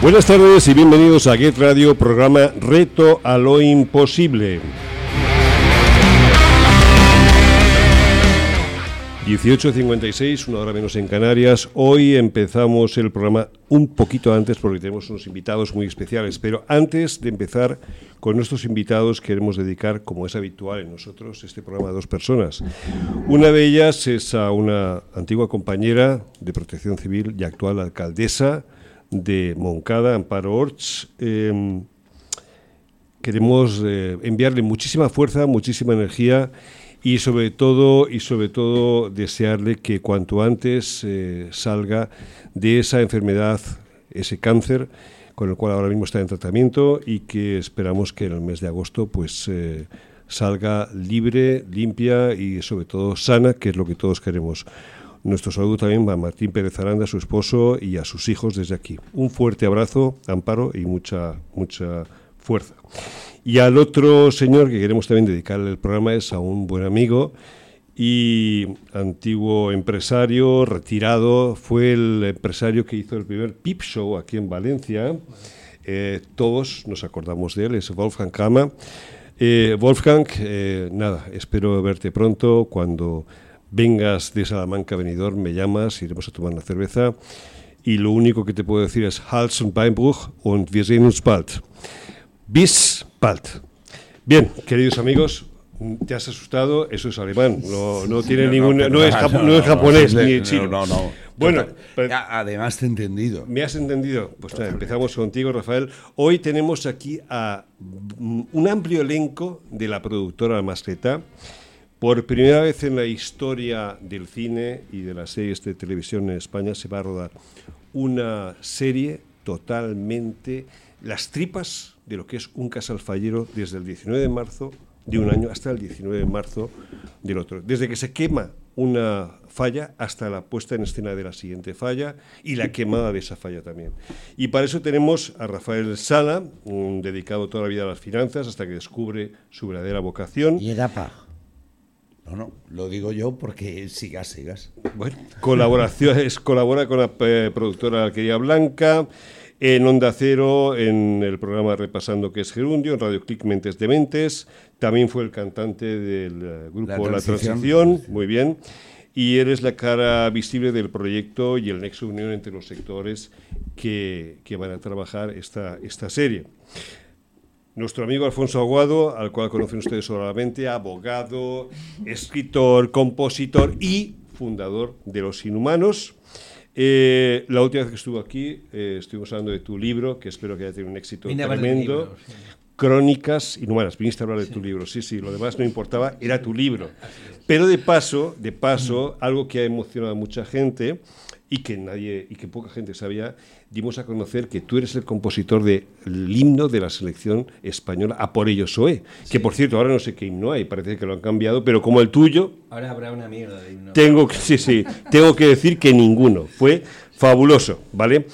Buenas tardes y bienvenidos a Get Radio, programa Reto a lo Imposible. 18.56, una hora menos en Canarias. Hoy empezamos el programa un poquito antes porque tenemos unos invitados muy especiales. Pero antes de empezar con nuestros invitados, queremos dedicar, como es habitual en nosotros, este programa a dos personas. Una de ellas es a una antigua compañera de protección civil y actual alcaldesa de Moncada, Amparo Orts. Em, queremos eh, enviarle muchísima fuerza, muchísima energía y sobre todo y sobre todo desearle que cuanto antes eh, salga de esa enfermedad, ese cáncer con el cual ahora mismo está en tratamiento y que esperamos que en el mes de agosto pues eh, salga libre, limpia y sobre todo sana, que es lo que todos queremos. Nuestro saludo también a Martín Pérez Aranda, a su esposo y a sus hijos desde aquí. Un fuerte abrazo, Amparo, y mucha, mucha fuerza. Y al otro señor que queremos también dedicarle el programa es a un buen amigo y antiguo empresario, retirado, fue el empresario que hizo el primer Pip Show aquí en Valencia. Eh, todos nos acordamos de él, es Wolfgang Kama. Eh, Wolfgang, eh, nada, espero verte pronto. Cuando vengas de Salamanca, venidor, me llamas, iremos a tomar una cerveza. Y lo único que te puedo decir es Hals und Beinbruch und wir sehen uns bald. Bis bald. Bien, queridos amigos, te has asustado, eso es alemán, no, tiene ningún, no, es, japonés ni chino. No, no, Bueno, además te he entendido. ¿Me has entendido? Pues empezamos contigo, Rafael. Hoy tenemos aquí a un amplio elenco de la productora Mascleta. Por primera vez en la historia del cine y de las series de televisión en España se va a rodar una serie totalmente las tripas de lo que es un casal fallero desde el 19 de marzo de un año hasta el 19 de marzo del otro. Desde que se quema una falla hasta la puesta en escena de la siguiente falla y la quemada de esa falla también. Y para eso tenemos a Rafael Sala, dedicado toda la vida a las finanzas hasta que descubre su verdadera vocación. Y Edapa. No, no, lo digo yo porque sigas, sigas. Bueno, colaboraciones, colabora con la eh, productora Alquería Blanca, en Onda Cero, en el programa Repasando que es Gerundio, en Radio Click Mentes de Mentes. También fue el cantante del eh, grupo La Transición, muy bien. Y eres la cara visible del proyecto y el nexo unión entre los sectores que, que van a trabajar esta, esta serie. Nuestro amigo Alfonso Aguado, al cual conocen ustedes solamente, abogado, escritor, compositor y fundador de Los Inhumanos. Eh, la última vez que estuvo aquí, eh, estuvimos hablando de tu libro, que espero que haya tenido un éxito tremendo. Crónicas Inhumanas. Viniste a hablar de tu libro, sí, sí, lo demás no importaba, era tu libro. Pero de paso, de paso, algo que ha emocionado a mucha gente y que nadie y que poca gente sabía, dimos a conocer que tú eres el compositor del himno de la selección española a por ello Soe, que por cierto ahora no sé qué himno hay, parece que lo han cambiado, pero como el tuyo ahora habrá una mierda de himno. Tengo que sí, sí, tengo que decir que ninguno, fue fabuloso, ¿vale?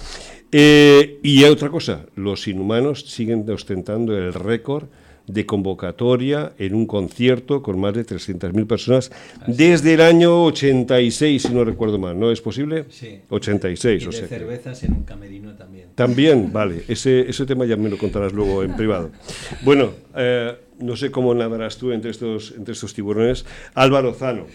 Eh, y hay otra cosa, los inhumanos siguen ostentando el récord de convocatoria en un concierto con más de 300.000 personas desde el año 86, si no recuerdo mal. ¿No es posible? Sí. 86, y o sea. cervezas en un camerino también. También, vale. Ese, ese tema ya me lo contarás luego en privado. Bueno, eh, no sé cómo nadarás tú entre estos, entre estos tiburones. Álvaro Zano,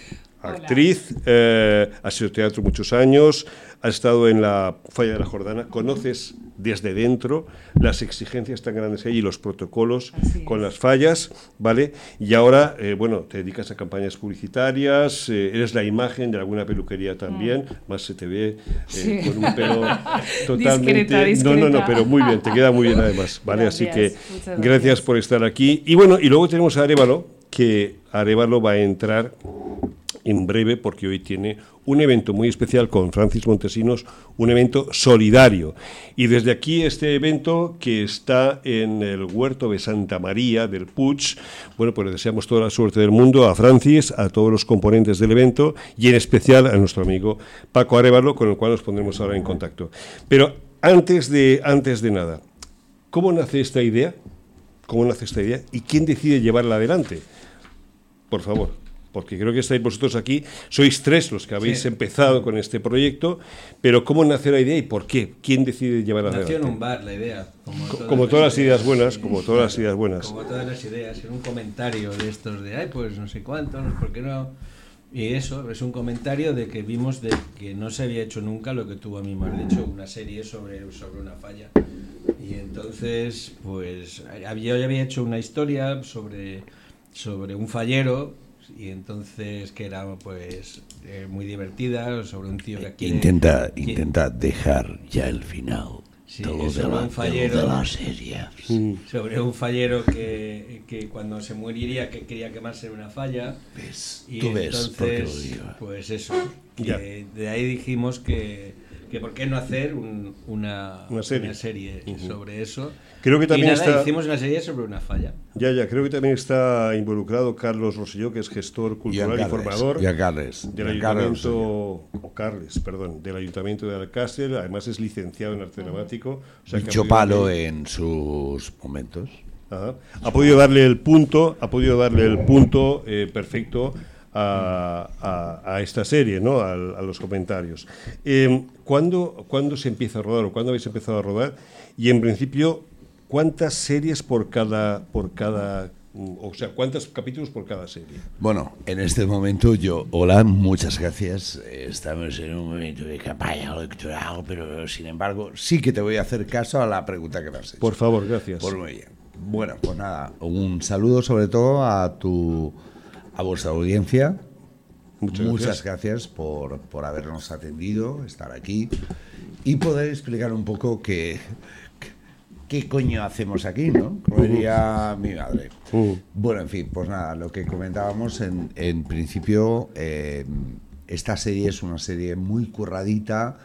actriz, eh, ha sido teatro muchos años, ha estado en la Falla de la Jordana, conoces desde dentro las exigencias tan grandes que hay y los protocolos con las fallas, ¿vale? Y ahora, eh, bueno, te dedicas a campañas publicitarias, eh, eres la imagen de alguna peluquería también, mm. más se te ve eh, con un pelo totalmente... No, no, no, pero muy bien, te queda muy bien además, ¿vale? Así que gracias. por estar aquí. Y bueno, y luego tenemos a Arevalo, que Arevalo va a entrar en breve porque hoy tiene un evento muy especial con Francis Montesinos, un evento solidario. Y desde aquí este evento que está en el huerto de Santa María del Puig, bueno, pues le deseamos toda la suerte del mundo a Francis, a todos los componentes del evento y en especial a nuestro amigo Paco Arevalo, con el cual nos pondremos ahora en contacto. Pero antes de, antes de nada, ¿cómo nace esta idea? ¿Cómo nace esta idea? ¿Y quién decide llevarla adelante? Por favor. Porque creo que estáis vosotros aquí, sois tres los que habéis Sí. empezado con este proyecto, pero ¿cómo nació la idea y por qué? ¿Quién decide llevar Nació en adelante? un bar la idea. Como, Co- como todas las ideas buenas, como todas las ideas buenas. Como todas las ideas, en un comentario de estos de, ay, pues no sé cuánto, no por qué no. Y eso, es un comentario de que vimos de que no se había hecho nunca lo que tú a mí me has dicho, una serie sobre, sobre una falla. Y entonces, pues, yo ya había hecho una historia sobre, sobre un fallero, y entonces que era pues eh, muy divertida, sobre un tío que quiere- Intenta, que- intenta dejar ya el final. Sí, todo es de sobre la, un fallero. de la serie. Sobre un fallero que, que cuando se moriría que quería quemarse en una falla ¿Ves? y Tú ves por qué lo entonces digo. pues eso que de ahí dijimos que, que por qué no hacer un- una, Una serie. serie sobre eso Creo que también y nada, está- hicimos una serie sobre una falla Ya, ya, creo que también está involucrado Carlos Rosselló, que es gestor cultural y formador. Carles. del ayuntamiento, o Carles, perdón, del ayuntamiento de Alcácer, además es licenciado en arte dramático. o sea que ha Mucho podido palo darle- en sus momentos. Ajá. ha podido darle el punto, ha podido darle el punto eh, perfecto a, a- a esta serie, ¿no? Al- a, los comentarios. Eh, ¿cuándo, cuándo se empieza a rodar o cuándo habéis empezado a rodar? Y en principio, ¿cuántas series por cada, por cada, o sea, cuántos capítulos por cada serie? Bueno, en este momento yo, hola, muchas gracias. Estamos en un momento de campaña electoral, pero sin embargo, sí que te voy a hacer caso a la pregunta que me has hecho. Por favor, gracias. Pues muy bien. Bueno, pues nada, un saludo sobre todo a tu a vuestra audiencia. Muchas gracias, por, por habernos atendido, estar aquí y poder explicar un poco qué, qué coño hacemos aquí, ¿no? Como diría mi madre. Bueno, en fin, pues nada, lo que comentábamos en, en principio, eh, esta serie es una serie muy curradita,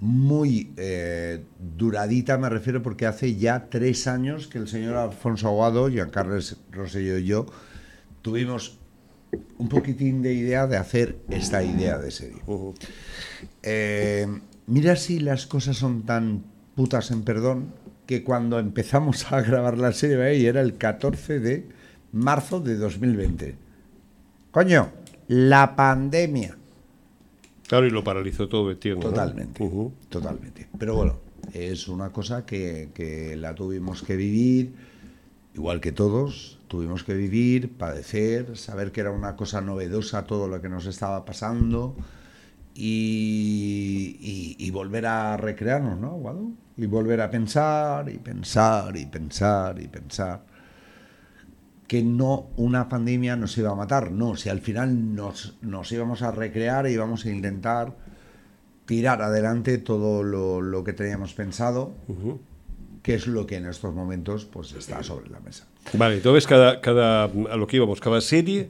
muy eh, duradita, me refiero, porque hace ya tres años que el señor Alfonso Aguado, Giancarles Rosselló y yo tuvimos un poquitín de idea de hacer esta idea de serie. Eh, mira si las cosas son tan putas en perdón que cuando empezamos a grabar la serie ahí era el 14 de marzo de 2020. Coño, la pandemia. Claro, y lo paralizó todo, entiendo. ¿no? Totalmente, totalmente. Pero bueno, es una cosa que, que la tuvimos que vivir, igual que todos, tuvimos que vivir, padecer, saber que era una cosa novedosa todo lo que nos estaba pasando y, volver a recrearnos, ¿no, Guado? Y volver a pensar y pensar y pensar y pensar que no una pandemia nos iba a matar, no, si al final nos, nos íbamos a recrear y íbamos a intentar tirar adelante todo lo que teníamos pensado, que es lo que en estos momentos pues está sobre la mesa. Vale, entonces cada, cada, a lo que íbamos, cada serie,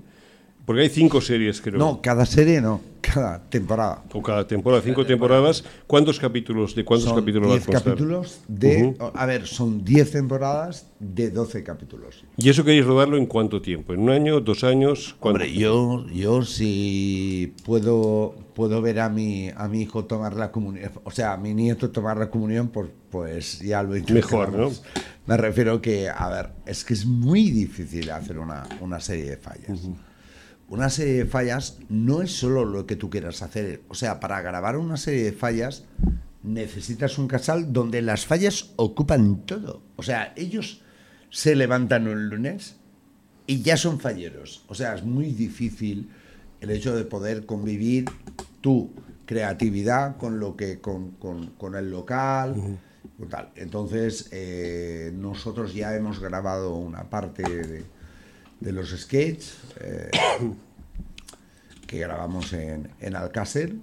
porque hay cinco series, creo. No, cada serie no, cada temporada. O cada temporada, cinco temporadas. ¿Cuántos capítulos, de cuántos son capítulos va a 10 constar? capítulos de... A ver, son 10 temporadas de 12 capítulos. ¿Y eso queréis rodarlo en cuánto tiempo? ¿En un año, dos años? ¿Cuánto? Hombre, yo, yo si puedo, puedo ver a mi, a mi hijo tomar la comunión, o sea, a mi nieto tomar la comunión, pues, pues ya lo Mejor, ¿no? Me refiero que, a ver, es que es muy difícil hacer una, una serie de fallas. Una serie de fallas no es solo lo que tú quieras hacer. O sea, para grabar una serie de fallas necesitas un casal donde las fallas ocupan todo. O sea, ellos se levantan un lunes y ya son falleros. O sea, es muy difícil el hecho de poder convivir tu creatividad con lo que con, con- con el local tal. Entonces, eh, nosotros ya hemos grabado una parte de, de los sketches eh, que grabamos en, en Alcácer.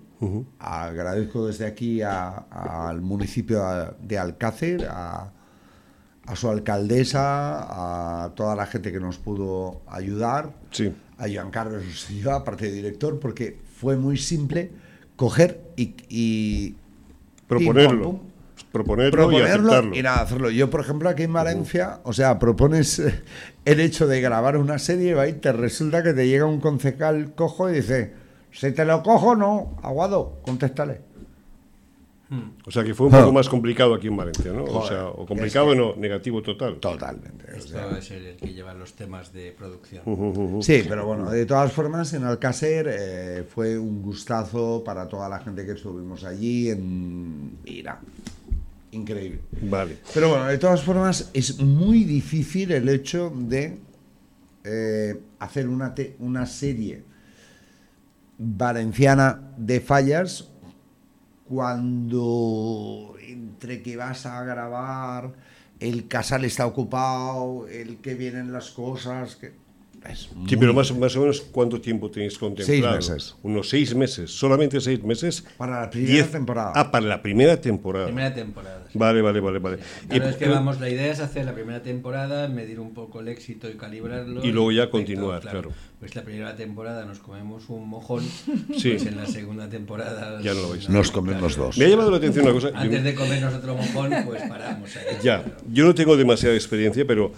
Agradezco desde aquí al municipio de Alcácer, a, a su alcaldesa, a toda la gente que nos pudo ayudar, Sí. a Joan Carlos Rosselló, aparte de director, porque fue muy simple coger y, y Proponerlo. pum, Proponerlo, y proponerlo aceptarlo. y nada, hacerlo. Yo, por ejemplo, aquí en Valencia, o sea, propones eh, el hecho de grabar una serie ¿va? y te resulta que te llega un concejal cojo y dice, si te lo cojo, no, aguado, contéstale. O sea que fue un poco más complicado aquí en Valencia, ¿no? o sea, o complicado es que- no, negativo total. Totalmente. o Esto sea. es el, el que lleva los temas de producción. Sí, pero bueno, de todas formas, en Alcácer eh, fue un gustazo para toda la gente que estuvimos allí. En... Mira, increíble. Vale. Pero bueno, de todas formas, es muy difícil el hecho de eh, hacer una, te- una serie valenciana de fallas cuando entre que vas a grabar, el casal está ocupado, el que vienen las cosas. Que... Es Sí, muy pero más, más o menos, ¿cuánto tiempo tenéis contemplado? Seis meses. Unos seis meses, solamente seis meses. Para la primera Diez- temporada. Ah, para la primera temporada. Primera temporada. sí. Vale, vale, vale, vale. Claro, Y- es que vamos, la idea es hacer la primera temporada, medir un poco el éxito y calibrarlo. Y luego ya continuar, claro. Pues la primera temporada nos comemos un mojón, Sí. pues en la segunda temporada Ya no lo veis. Nos comemos dos. Me ha llamado la atención una cosa. yo- Antes de comernos otro mojón, pues paramos. ahí. Ya, yo no tengo demasiada experiencia, pero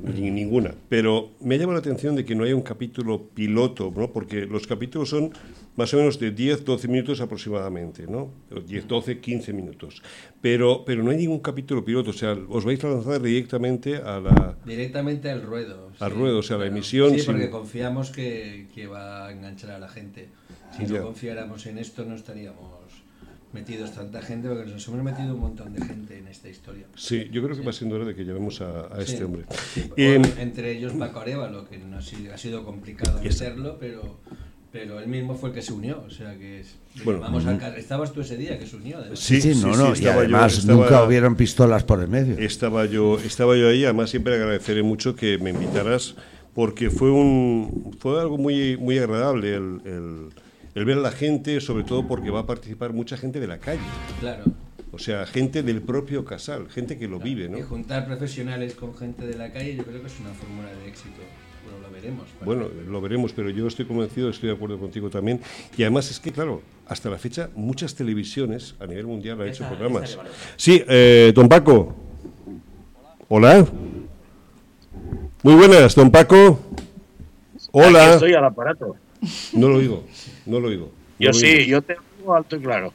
bueno, ni ninguna. Pero me ha llamado la atención de que no haya un capítulo piloto, ¿no? Porque los capítulos son más o menos de 10, 12 minutos aproximadamente, ¿no? O 10, 12, 15 minutos. Pero, pero no hay ningún capítulo piloto, o sea, os vais a lanzar directamente a la... Directamente al ruedo. Al ruedo, o sea, la emisión Sí, sin- porque confiamos que, que va a enganchar a la gente. Si Ya. no confiáramos en esto, no estaríamos metidos tanta gente, porque nos hemos metido un montón de gente en esta historia. Sí, yo creo que va siendo hora de que llevemos a, a este hombre. sí, entre ellos Paco Arevalo, que no ha sido, ha sido complicado meterlo, pero, pero él mismo fue el que se unió. O sea que es- Bueno, vamos al estabas tú ese día que se unió. además. Sí, Sí, sí, no, sí, no, y yo- además estaba- nunca hubieron pistolas por el medio. Estaba yo, estaba yo ahí, además siempre agradeceré mucho que me invitaras, porque fue un fue algo muy, muy agradable el, el- el ver a la gente, sobre todo porque va a participar mucha gente de la calle, Claro. o sea, gente del propio casal, gente que lo vive, Y ¿no? juntar profesionales con gente de la calle, yo creo que es una fórmula de éxito. Bueno, lo veremos. Bueno, lo veremos, pero yo estoy convencido, estoy de acuerdo contigo también. Y además es que, claro, hasta la fecha muchas televisiones a nivel mundial han hecho programas. Sí, eh, don Paco. Hola. Muy buenas, don Paco. Aquí Hola. estoy al aparato. No lo oigo, no lo oigo. no Yo lo sí, oigo. yo te oigo alto y claro.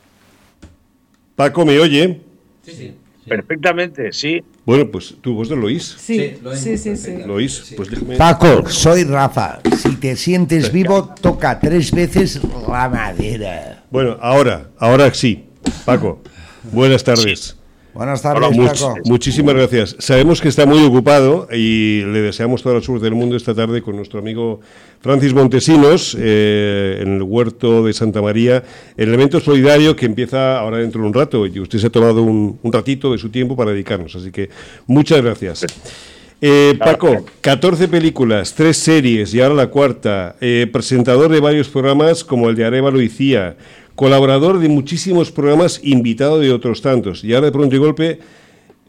Paco, ¿me oye? Sí, sí. Perfectamente, sí. Bueno, pues tu voz no lo oís. Sí, Sí, lo sí, oímos sí, sí. perfectamente. ¿Lo oís? Sí. Pues déjame- Paco, soy Rafa. Si te sientes vivo, toca tres veces la madera. Bueno, ahora, ahora sí. Paco, buenas tardes. Buenas tardes, Hola, Much- Paco. muchísimas gracias. Sabemos que está muy ocupado y le deseamos toda la suerte del mundo esta tarde con nuestro amigo Francis Montesinos eh, en el huerto de Santa María, el evento solidario que empieza ahora dentro de un rato y usted se ha tomado un, un ratito de su tiempo para dedicarnos. Así que muchas gracias. Eh, Paco, 14 películas, 3 series y ahora la cuarta, eh, presentador de varios programas como el de Arevalo y colaborador de muchísimos programas, invitado de otros tantos. Y ahora de pronto y golpe,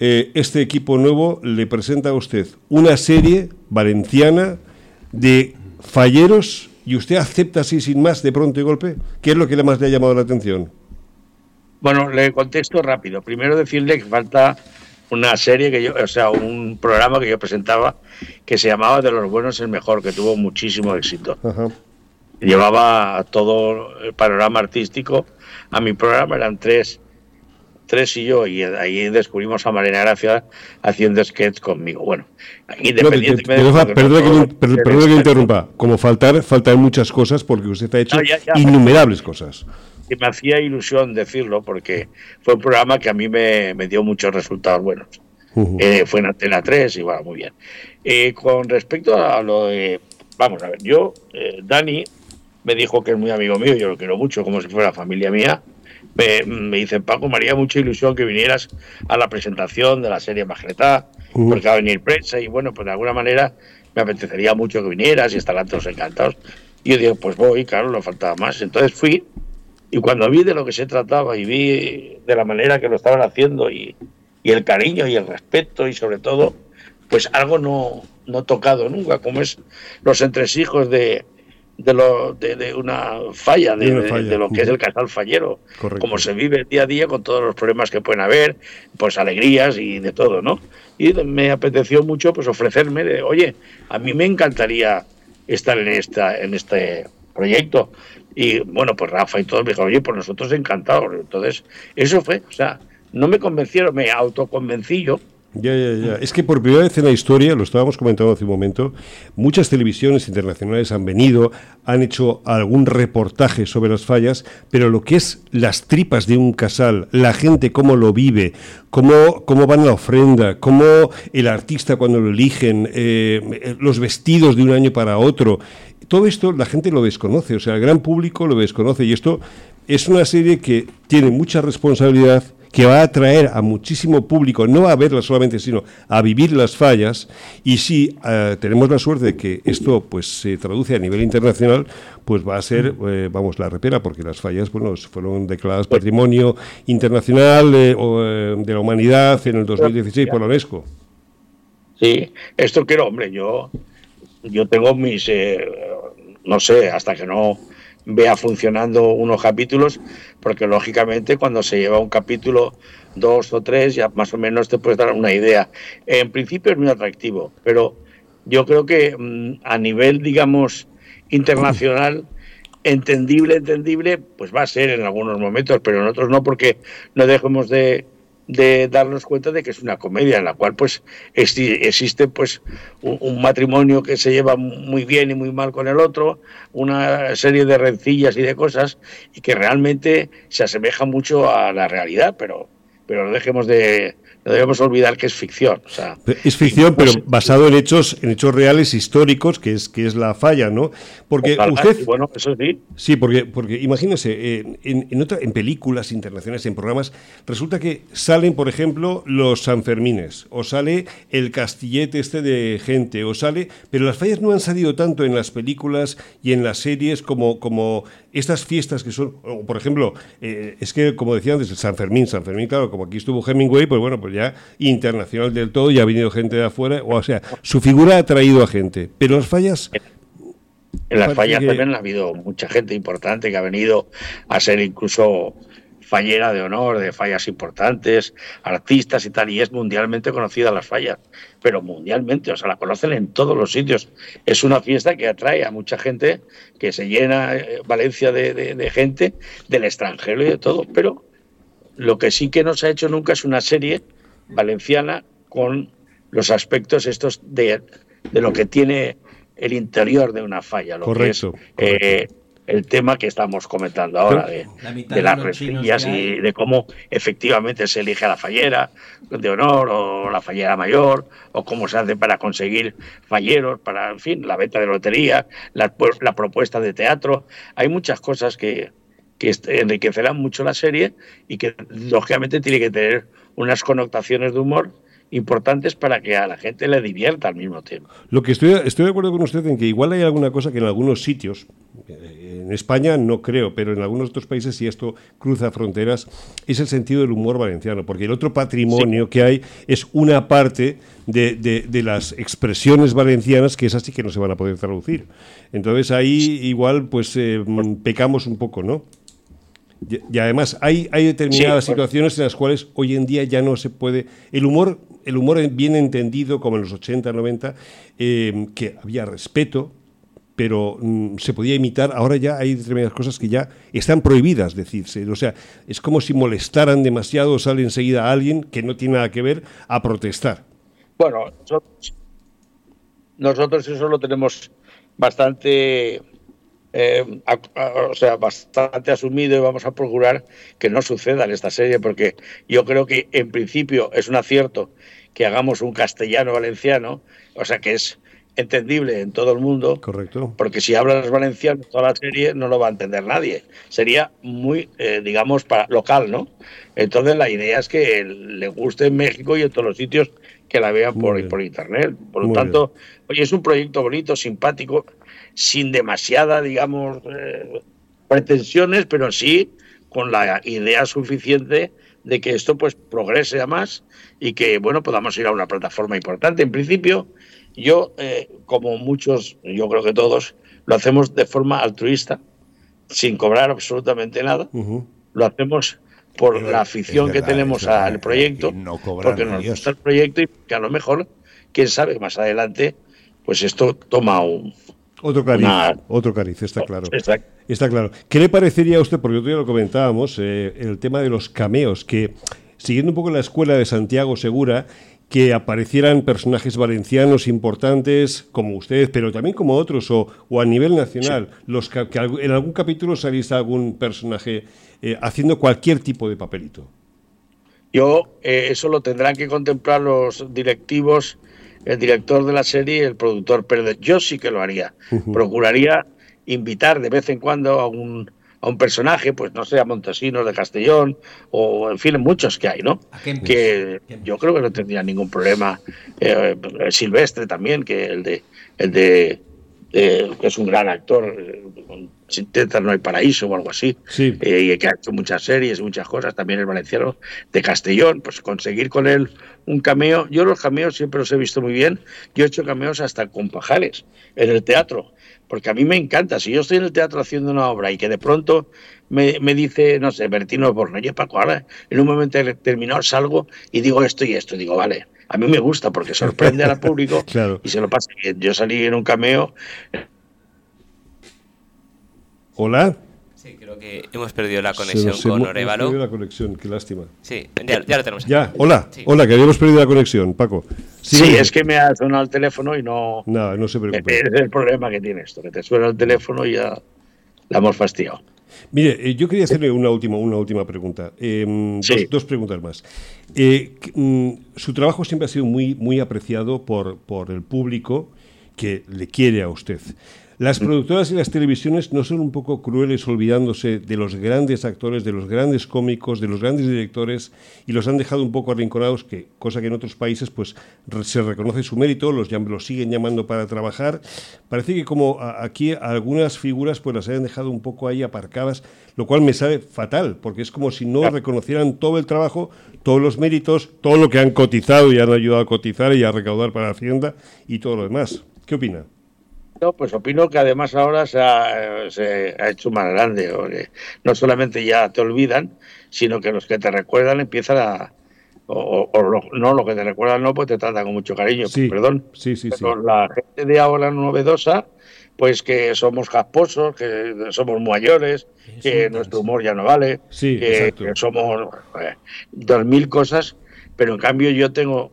eh, este equipo nuevo le presenta a usted una serie valenciana de falleros y usted acepta así sin más de pronto y golpe. ¿Qué es lo que le más le ha llamado la atención? Bueno, le contesto rápido. Primero decirle que falta una serie que yo, o sea, un programa que yo presentaba que se llamaba De los buenos el mejor, que tuvo muchísimo éxito. Ajá. Llevaba todo el panorama artístico. A mi programa eran tres, tres y yo, y ahí descubrimos a Marina Gracia haciendo sketch conmigo. Bueno, No, te- te- independientemente de perdona que, per- que interrumpa. Como faltar, faltan muchas cosas porque usted ha hecho No, ya, ya. innumerables cosas. que me hacía ilusión decirlo porque fue un programa que a mí me, me dio muchos resultados buenos. Ujú. Eh, fue en Antena 3 y bueno, muy bien. Eh, con respecto a lo de, vamos a ver, yo, eh, Dani me dijo que es muy amigo mío, yo lo quiero mucho, como si fuera familia mía. Me, me dice, Paco, me haría mucha ilusión que vinieras a la presentación de la serie Majestad, Ujú. porque va a venir prensa y bueno, pues de alguna manera me apetecería mucho que vinieras y estarán todos encantados. Y yo digo, pues voy, claro, no faltaba más. Entonces fui y cuando vi de lo que se trataba y vi de la manera que lo estaban haciendo y, y el cariño y el respeto y sobre todo, pues algo no, no tocado nunca, como es los entresijos de, de, lo, de, de una falla, de, De una de- falla. de lo que es el casal fallero, Correcto. como se vive el día a día con todos los problemas que pueden haber, pues alegrías y de todo, ¿no? Y me apeteció mucho pues ofrecerme de, oye, a mí me encantaría estar en esta en este proyecto. Y bueno, pues Rafa y todos me dijeron, oye, pues nosotros encantados. Entonces, eso fue, o sea, no me convencieron, me autoconvencí yo. Ya, ya, ya. Es que por primera vez en la historia, lo estábamos comentando hace un momento, muchas televisiones internacionales han venido, han hecho algún reportaje sobre las fallas, pero lo que es las tripas de un casal, la gente cómo lo vive, cómo, cómo van a la ofrenda, cómo el artista cuando lo eligen, eh, los vestidos de un año para otro, todo esto la gente lo desconoce, o sea, el gran público lo desconoce y esto es una serie que tiene mucha responsabilidad que va a atraer a muchísimo público, no a verlas solamente, sino a vivir las fallas. Y si eh, tenemos la suerte de que esto pues se traduce a nivel internacional, pues va a ser, eh, vamos, la repera, porque las fallas bueno, fueron declaradas Patrimonio Internacional eh, de la Humanidad en el 2016 por la UNESCO. Sí, esto quiero, hombre, yo, yo tengo mis, no sé, hasta que no vea funcionando unos capítulos, porque lógicamente cuando se lleva un capítulo, dos o tres, ya más o menos te puedes dar una idea. En principio es muy atractivo, pero yo creo que mm, a nivel, digamos, internacional, entendible, entendible, pues va a ser en algunos momentos, pero en otros no, porque no dejemos de, de darnos cuenta de que es una comedia en la cual pues existe pues un, matrimonio que se lleva muy bien y muy mal con el otro, una serie de rencillas y de cosas y que realmente se asemeja mucho a la realidad, pero pero no dejemos de, no debemos olvidar que es ficción. O sea, es ficción, pero pues, basado en hechos, en hechos reales históricos, que es, que es la falla, ¿no? Porque usted. Bueno, eso sí. Sí, porque, porque imagínese, eh, en, en, otra, en películas internacionales, en programas, resulta que salen, por ejemplo, los Sanfermines, o sale el castillete este de gente, o sale. Pero las fallas no han salido tanto en las películas y en las series como, como estas fiestas que son. por ejemplo, eh, es que, como decía antes, el San Fermín, San Fermín, claro, como aquí estuvo Hemingway, pues bueno, pues ya internacional del todo, ya ha venido gente de afuera, o sea, su figura ha traído a gente, pero las fallas... En las fallas también ha habido mucha gente importante que ha venido a ser incluso fallera de honor, de fallas importantes, artistas y tal, y es mundialmente conocida las fallas, pero mundialmente, o sea, la conocen en todos los sitios. Es una fiesta que atrae a mucha gente, que se llena eh, Valencia de, de gente del extranjero y de todo, pero lo que sí que no se ha hecho nunca es una serie valenciana con los aspectos estos de, de lo que tiene el interior de una falla, lo que es eh, el tema que estamos comentando ahora de, las resillas y de cómo efectivamente se elige a la fallera de honor o la fallera mayor o cómo se hace para conseguir falleros, para, en fin, la venta de lotería, la, la propuesta de teatro. Hay muchas cosas que, que enriquecerán mucho la serie y que lógicamente tiene que tener unas connotaciones de humor importantes para que a la gente le divierta al mismo tiempo. Lo que estoy, estoy de acuerdo con usted en que igual hay alguna cosa que en algunos sitios, eh, en España no creo, pero en algunos otros países si esto cruza fronteras, es el sentido del humor valenciano, porque el otro patrimonio que hay es una parte de, de, las expresiones valencianas que es así que no se van a poder traducir. Entonces ahí igual pues eh, pecamos un poco, ¿no? Y, además hay, hay determinadas situaciones en las cuales hoy en día ya no se puede... El humor, el humor bien entendido, como en los 80, 90, eh, que había respeto, pero mm, se podía imitar. Ahora ya hay determinadas cosas que ya están prohibidas decirse. O sea, es como si molestaran demasiado, sale enseguida a alguien que no tiene nada que ver a protestar. Bueno, nosotros, nosotros eso lo tenemos bastante eh, o sea, bastante asumido y vamos a procurar que no suceda en esta serie, porque yo creo que en principio es un acierto que hagamos un castellano valenciano, o sea que es entendible en todo el mundo. Correcto. Porque si hablas valenciano toda la serie no lo va a entender nadie. Sería muy, eh, digamos, para, local, ¿no? Entonces la idea es que le guste en México y en todos los sitios que la vean por, por internet. Por lo tanto, oye, es un proyecto bonito, simpático sin demasiada, digamos, eh, pretensiones, pero sí con la idea suficiente de que esto pues progrese a más y que bueno podamos ir a una plataforma importante. En principio, yo, eh, como muchos, yo creo que todos, lo hacemos de forma altruista, sin cobrar absolutamente nada. Lo hacemos por la afición que tenemos al proyecto, porque nos gusta el proyecto y que a lo mejor, quién sabe, más adelante, pues esto toma un, Otro cariz, otro cariz, está claro. Está claro. ¿Qué le parecería a usted, porque otro día lo comentábamos, eh, el tema de los cameos, que siguiendo un poco la escuela de Santiago Segura, que aparecieran personajes valencianos importantes como usted, pero también como otros, o, a nivel nacional, los que, en algún capítulo saliese algún personaje eh, haciendo cualquier tipo de papelito. Yo, eh, eso lo tendrán que contemplar los directivos, el director de la serie y el productor, pero yo sí que lo haría. Procuraría invitar de vez en cuando a un a un personaje, pues no sé, a Montesinos de Castellón, o en fin, muchos que hay, ¿no? Que yo creo que no tendría ningún problema. Eh, Silvestre también, que el de, el de que es un gran actor, sin tetas no hay paraíso o algo así, sí. Eh, y que ha hecho muchas series, muchas cosas, también el valenciano de Castellón, pues conseguir con él un cameo, yo los cameos siempre los he visto muy bien, yo he hecho cameos hasta con pajares en el teatro, porque a mí me encanta. Si yo estoy en el teatro haciendo una obra y que de pronto me, dice, no sé, Bertino Borno, oye Paco, ahora en un momento determinado salgo y digo esto y esto, y digo, vale, a mí me gusta porque sorprende al público y se lo pasa bien. Yo salí en un cameo. Hola. Sí, creo que hemos perdido la conexión con Orevalo. Hemos perdido la conexión, qué lástima. Sí, ya, ya lo tenemos. Ya, hola, hola, que habíamos perdido la conexión, Paco. Sí, es que me ha sonado el teléfono y no. Nada, no se preocupe. Es el problema que tiene esto, que te suena el teléfono y ya la hemos fastidiado. Mire, eh, yo quería hacerle una última, una última pregunta. Em, dos, preguntas más. Eh, mm, su trabajo siempre ha sido muy, muy apreciado por, por el público que le quiere a usted. Las productoras y las televisiones no son un poco crueles olvidándose de los grandes actores, de los grandes cómicos, de los grandes directores y los han dejado un poco arrinconados, que cosa que en otros países pues se reconoce su mérito, los, los siguen llamando para trabajar. Parece que como aquí algunas figuras pues las hayan dejado un poco ahí aparcadas, lo cual me sabe fatal, porque es como si no reconocieran todo el trabajo, todos los méritos, todo lo que han cotizado y han ayudado a cotizar y a recaudar para la Hacienda y todo lo demás. ¿Qué opina? Pues opino que además ahora se ha, hecho más grande. no solamente ya te olvidan, sino que los que te recuerdan empiezan a. O, no, los que te recuerdan no, pues te tratan con mucho cariño, perdón. Sí, sí, Pero la gente de ahora novedosa, pues que somos jasposos, que somos mayores, que nuestro humor ya no vale, que, que, somos eh, dos mil cosas, pero en cambio yo tengo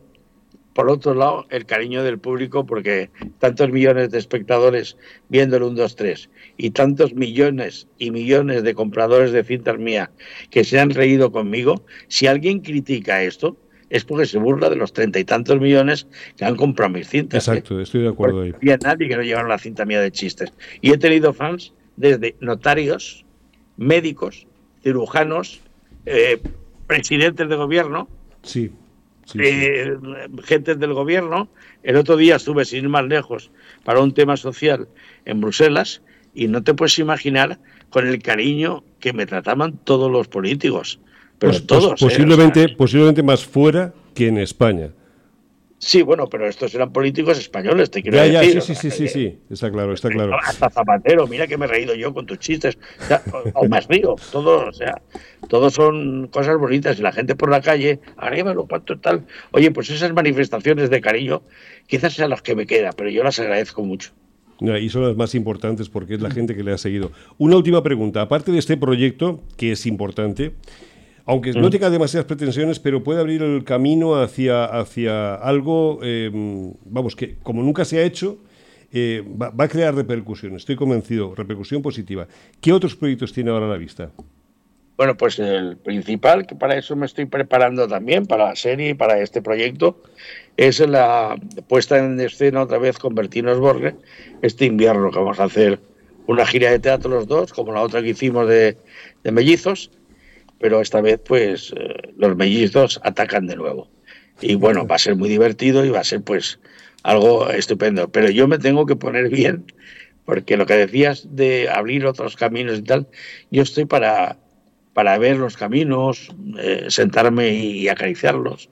por otro lado, el cariño del público, porque tantos millones de espectadores viendo el 1, 2, 3 y tantos millones y millones de compradores de cintas mía que se han reído conmigo, si alguien critica esto, es porque se burla de los treinta y tantos millones que han comprado mis cintas. ¿eh? Exacto, estoy de acuerdo ahí. Y a nadie que no llevaron la cinta mía de chistes. Y he tenido fans desde notarios, médicos, cirujanos, eh, presidentes de gobierno. Sí eh, gentes del gobierno. El otro día estuve, sin ir más lejos, para un tema social en Bruselas y no te puedes imaginar con el cariño que me trataban todos los políticos. Pero pues, pues todos. ¿eh? posiblemente, posiblemente más fuera que en España. Sí, bueno, pero estos eran políticos españoles, te quiero decir. Ya, sí, sí, sí, sí, está claro, está claro. Hasta Zapatero, mira que me he reído yo con tus chistes, o, más río, todo, o sea, todos son cosas bonitas y la gente por la calle, lo cuanto tal. Oye, pues esas manifestaciones de cariño quizás sean las que me quedan, pero yo las agradezco mucho. Y son las más importantes porque es la gente que le ha seguido. Una última pregunta, aparte de este proyecto, que es importante, aunque no mm. tenga demasiadas pretensiones, pero puede abrir el camino hacia, hacia algo, em, vamos, que como nunca se ha hecho, eh, va, a crear repercusión, estoy convencido, repercusión positiva. ¿Qué otros proyectos tiene ahora a la vista? Bueno, pues el principal, que para eso me estoy preparando también, para la serie y para este proyecto, es la puesta en escena otra vez con Bertino Borges este invierno, que vamos a hacer una gira de teatro los dos, como la otra que hicimos de, de Mellizos, pero esta vez pues eh, los mellizos atacan de nuevo. Y bueno, va a ser muy divertido y va a ser pues algo estupendo. Pero yo me tengo que poner bien, porque lo que decías de abrir otros caminos y tal, yo estoy para, para ver los caminos, eh, sentarme y acariciarlos.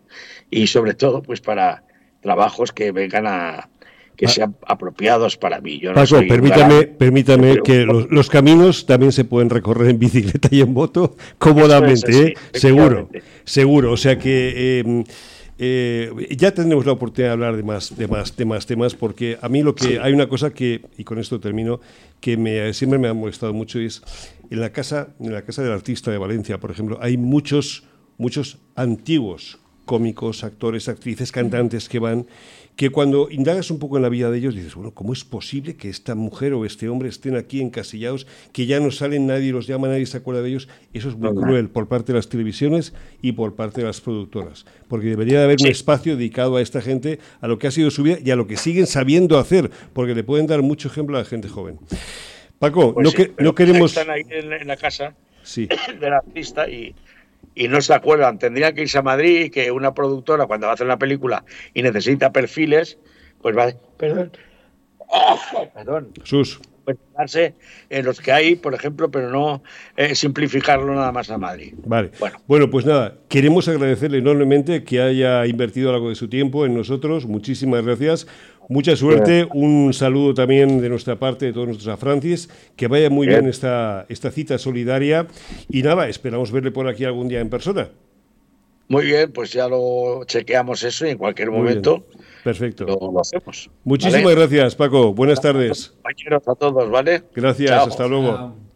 Y sobre todo pues para trabajos que vengan a, que ah. sean apropiados para mí. Yo Paco, permítame, permítame que los, caminos también se pueden recorrer en bicicleta y en moto cómodamente, ¿eh? seguro, seguro. O sea que em, eh, ya tendremos la oportunidad de hablar de más, de más, de más temas, porque a mí lo que hay una cosa que, y con esto termino, que me, siempre me ha molestado mucho es en la casa, en la casa del artista de Valencia, por ejemplo, hay muchos, muchos antiguos cómicos, actores, actrices, cantantes que van que cuando indagas un poco en la vida de ellos dices, bueno, ¿cómo es posible que esta mujer o este hombre estén aquí encasillados, que ya no salen, nadie los llama, nadie se acuerda de ellos? Eso es muy cruel por parte de las televisiones y por parte de las productoras, porque debería de haber un espacio dedicado a esta gente, a lo que ha sido su vida y a lo que siguen sabiendo hacer, porque le pueden dar mucho ejemplo a la gente joven. Paco, Pues no, sí, que, pero no queremos... Están ahí en, en la casa Sí, del artista y, y no se acuerdan. Tendrían que irse a Madrid y que una productora, cuando va a hacer una película y necesita perfiles, pues va. Perdón. Perdón. Sus. Pues en los que hay, por ejemplo, pero no eh, simplificarlo nada más a Madrid. Vale. Bueno. Bueno. pues nada, queremos agradecerle enormemente que haya invertido algo de su tiempo en nosotros. Muchísimas gracias. Mucha suerte. Un saludo también de nuestra parte, de todos nosotros a Francis. Que vaya muy bien, Bien. esta, esta cita solidaria. Y nada, esperamos verle por aquí algún día en persona. Muy bien, pues ya lo chequeamos eso y en cualquier Muy bien. momento Perfecto. lo, lo hacemos. Muchísimas ¿vale? gracias, Paco. Buenas tardes. Compañeros a todos, ¿vale? Gracias, Chao. hasta luego.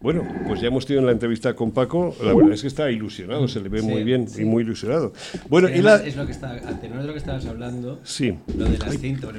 Bueno, pues ya hemos tenido la entrevista con Paco. La verdad es que está ilusionado, se le ve Sí, muy bien sí. y muy ilusionado. Bueno, y la... es lo que está, a tenor de lo que estabas hablando, Sí. lo de las cintas,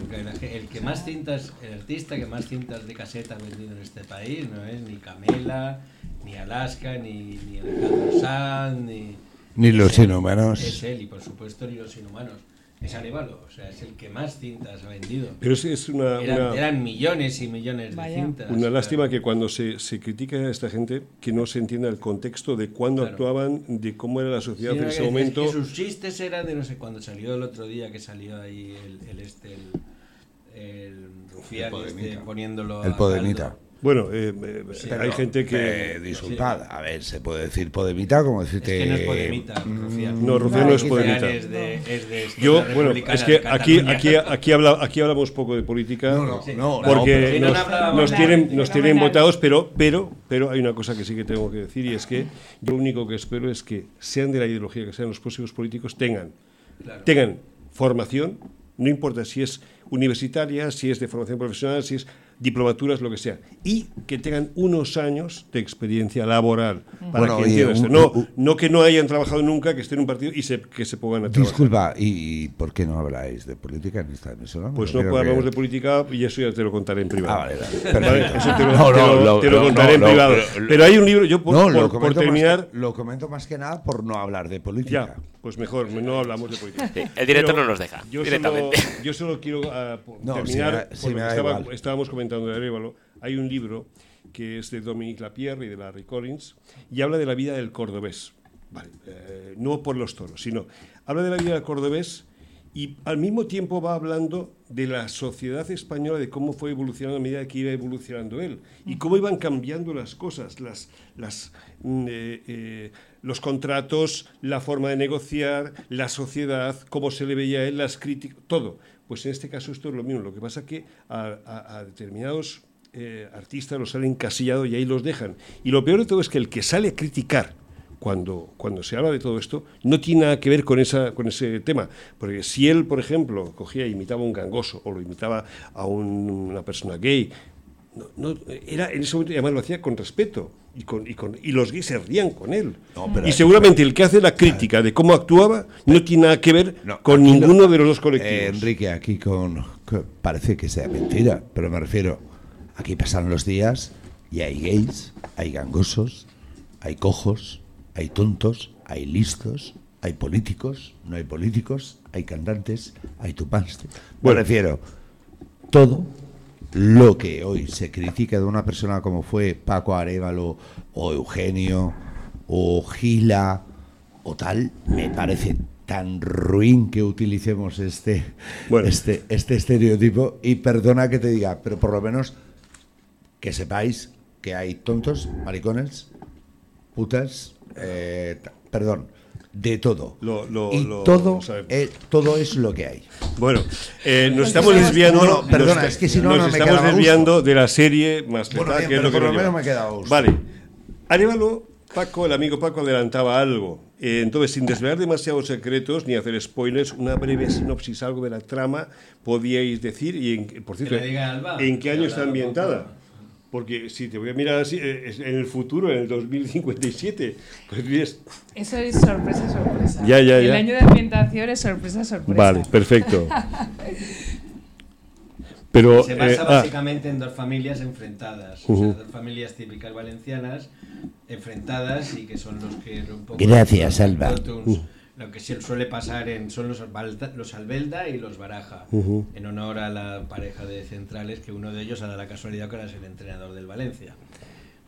el que más cintas, el artista que más cintas de caseta ha vendido en este país no es ni Camela, ni Alaska, ni, ni Alejandro Sanz, ni... Ni los es él, inhumanos. Es él, y por supuesto ni los inhumanos. Es Arevalo, o sea, es el que más cintas ha vendido. Pero es, es una, Eran, una- eran millones y millones Vaya. de cintas. Una claro. lástima que cuando se, se critica a esta gente que no se entienda el contexto de cuándo Claro. actuaban, de cómo era la sociedad Sí, en ese es momento. que sus chistes eran de no sé cuándo salió el otro día que salió ahí el, el este el, el rufián El este, poniéndolo El a Podemita. caldo. Bueno, eh, eh, hay gente que... eh, disculpad, a ver, se puede decir Podemita como Es decirte. que no es Podemita, Rufián. No, Rufián no es Podemita. Es de, es de Yo, bueno, es que aquí, aquí, aquí, habla, aquí hablamos poco de política. No, no, Sí. no, porque no, Si no, nos, nos tienen, nos tienen votados, pero, pero, pero hay una cosa que sí que tengo que decir y es que yo lo único que espero es que sean de la ideología que sean los próximos políticos tengan, Claro. tengan formación, no importa si es universitaria, si es de formación profesional, si es diplomaturas, lo que sea, y que tengan unos años de experiencia laboral para Bueno, que entiendan esto. No, un- no que no hayan trabajado nunca, que estén en un partido y se, que se pongan a trabajar. Disculpa, ¿y, y por qué no habláis de política en esta emisora? Pues no hablamos que- de política y eso ya te lo contaré en privado. Ah, vale, vale. Vale, Perfecto. eso te lo, No, te no, lo- lo- te lo no, contaré no, en no, privado. pero- Pero hay un libro, yo por, No, por- lo por comento, terminar, que, lo comento más que nada por no hablar de política. ya, pues mejor, no hablamos de política. Sí, el director Pero no nos deja, Yo directamente. Solo, yo solo quiero ah, No, terminar, me me da estaba- igual. estábamos comentando de Arévalo. Hay un libro que es de Dominique Lapierre y de Larry Collins y habla de la vida del cordobés. Vale, eh, no por los toros, sino habla de la vida del cordobés y al mismo tiempo va hablando de la sociedad española, de cómo fue evolucionando a medida que iba evolucionando él y cómo iban cambiando las cosas, las, las, mm, eh, eh, los contratos, la forma de negociar, la sociedad, cómo se le veía a él, las críticas, todo. Pues en este caso esto es lo mismo. Lo que pasa que a, determinados eh, artistas los han encasillado y ahí los dejan. Y lo peor de todo es que el que sale a criticar cuando, cuando se habla de todo esto, no tiene nada que ver con, esa, con ese tema. Porque si él, por ejemplo, cogía e imitaba a un gangoso o lo imitaba a un- una persona gay, no, no, era, en ese momento además lo hacía con respeto y, con, y, con- y los gays se rían con él. No, pero- y seguramente el que hace la crítica de cómo actuaba no tiene nada que ver con ninguno de los dos Eh, colectivos. Enrique, aquí con, con- Parece que sea mentira, pero me refiero. Aquí pasan los días y hay gays, hay gangosos, hay cojos, hay tontos, hay listos, hay políticos, no hay políticos, hay cantantes, hay tupans. Me Bueno. refiero. Todo lo que hoy se critica de una persona como fue Paco Arevalo o Eugenio o Gila o tal, me parece tan ruin que utilicemos este, Bueno. este, este estereotipo y perdona que te diga, pero por lo menos que sepáis que hay tontos, maricones, putas, eh, perdón, de todo. Lo- lo- y lo- todo, eh, todo es lo que hay. Bueno, eh, nos estamos desviando. No, perdona, nos- es que si no, nos no me estamos gusto. desviando de la serie más Bueno, letal, bien, que es pero lo que por lo nos menos lleva. me he quedado a gusto. Vale. Arevalo, Paco, el amigo Paco, adelantaba algo. Eh, entonces, sin desvelar demasiados secretos ni hacer spoilers, una breve sinopsis, algo de la trama, podíais decir, y en, por cierto, ¿en qué año está ambientada? Porque si te voy a mirar así, eh, es en el futuro, en el 2057, pues dices, Eso es sorpresa, sorpresa. Ya, ya, El año de ambientación es sorpresa, sorpresa. vale, perfecto. Pero, Se basa eh, ah, básicamente en dos familias enfrentadas, o sea, dos familias típicas valencianas enfrentadas y que son los que un poco Gracias, Alba. Lo que suele pasar en son los, Albalda- los Albelda y los Baraja, Ujú. en honor a la pareja de centrales que uno de ellos ha dado la casualidad que ahora es el entrenador del Valencia.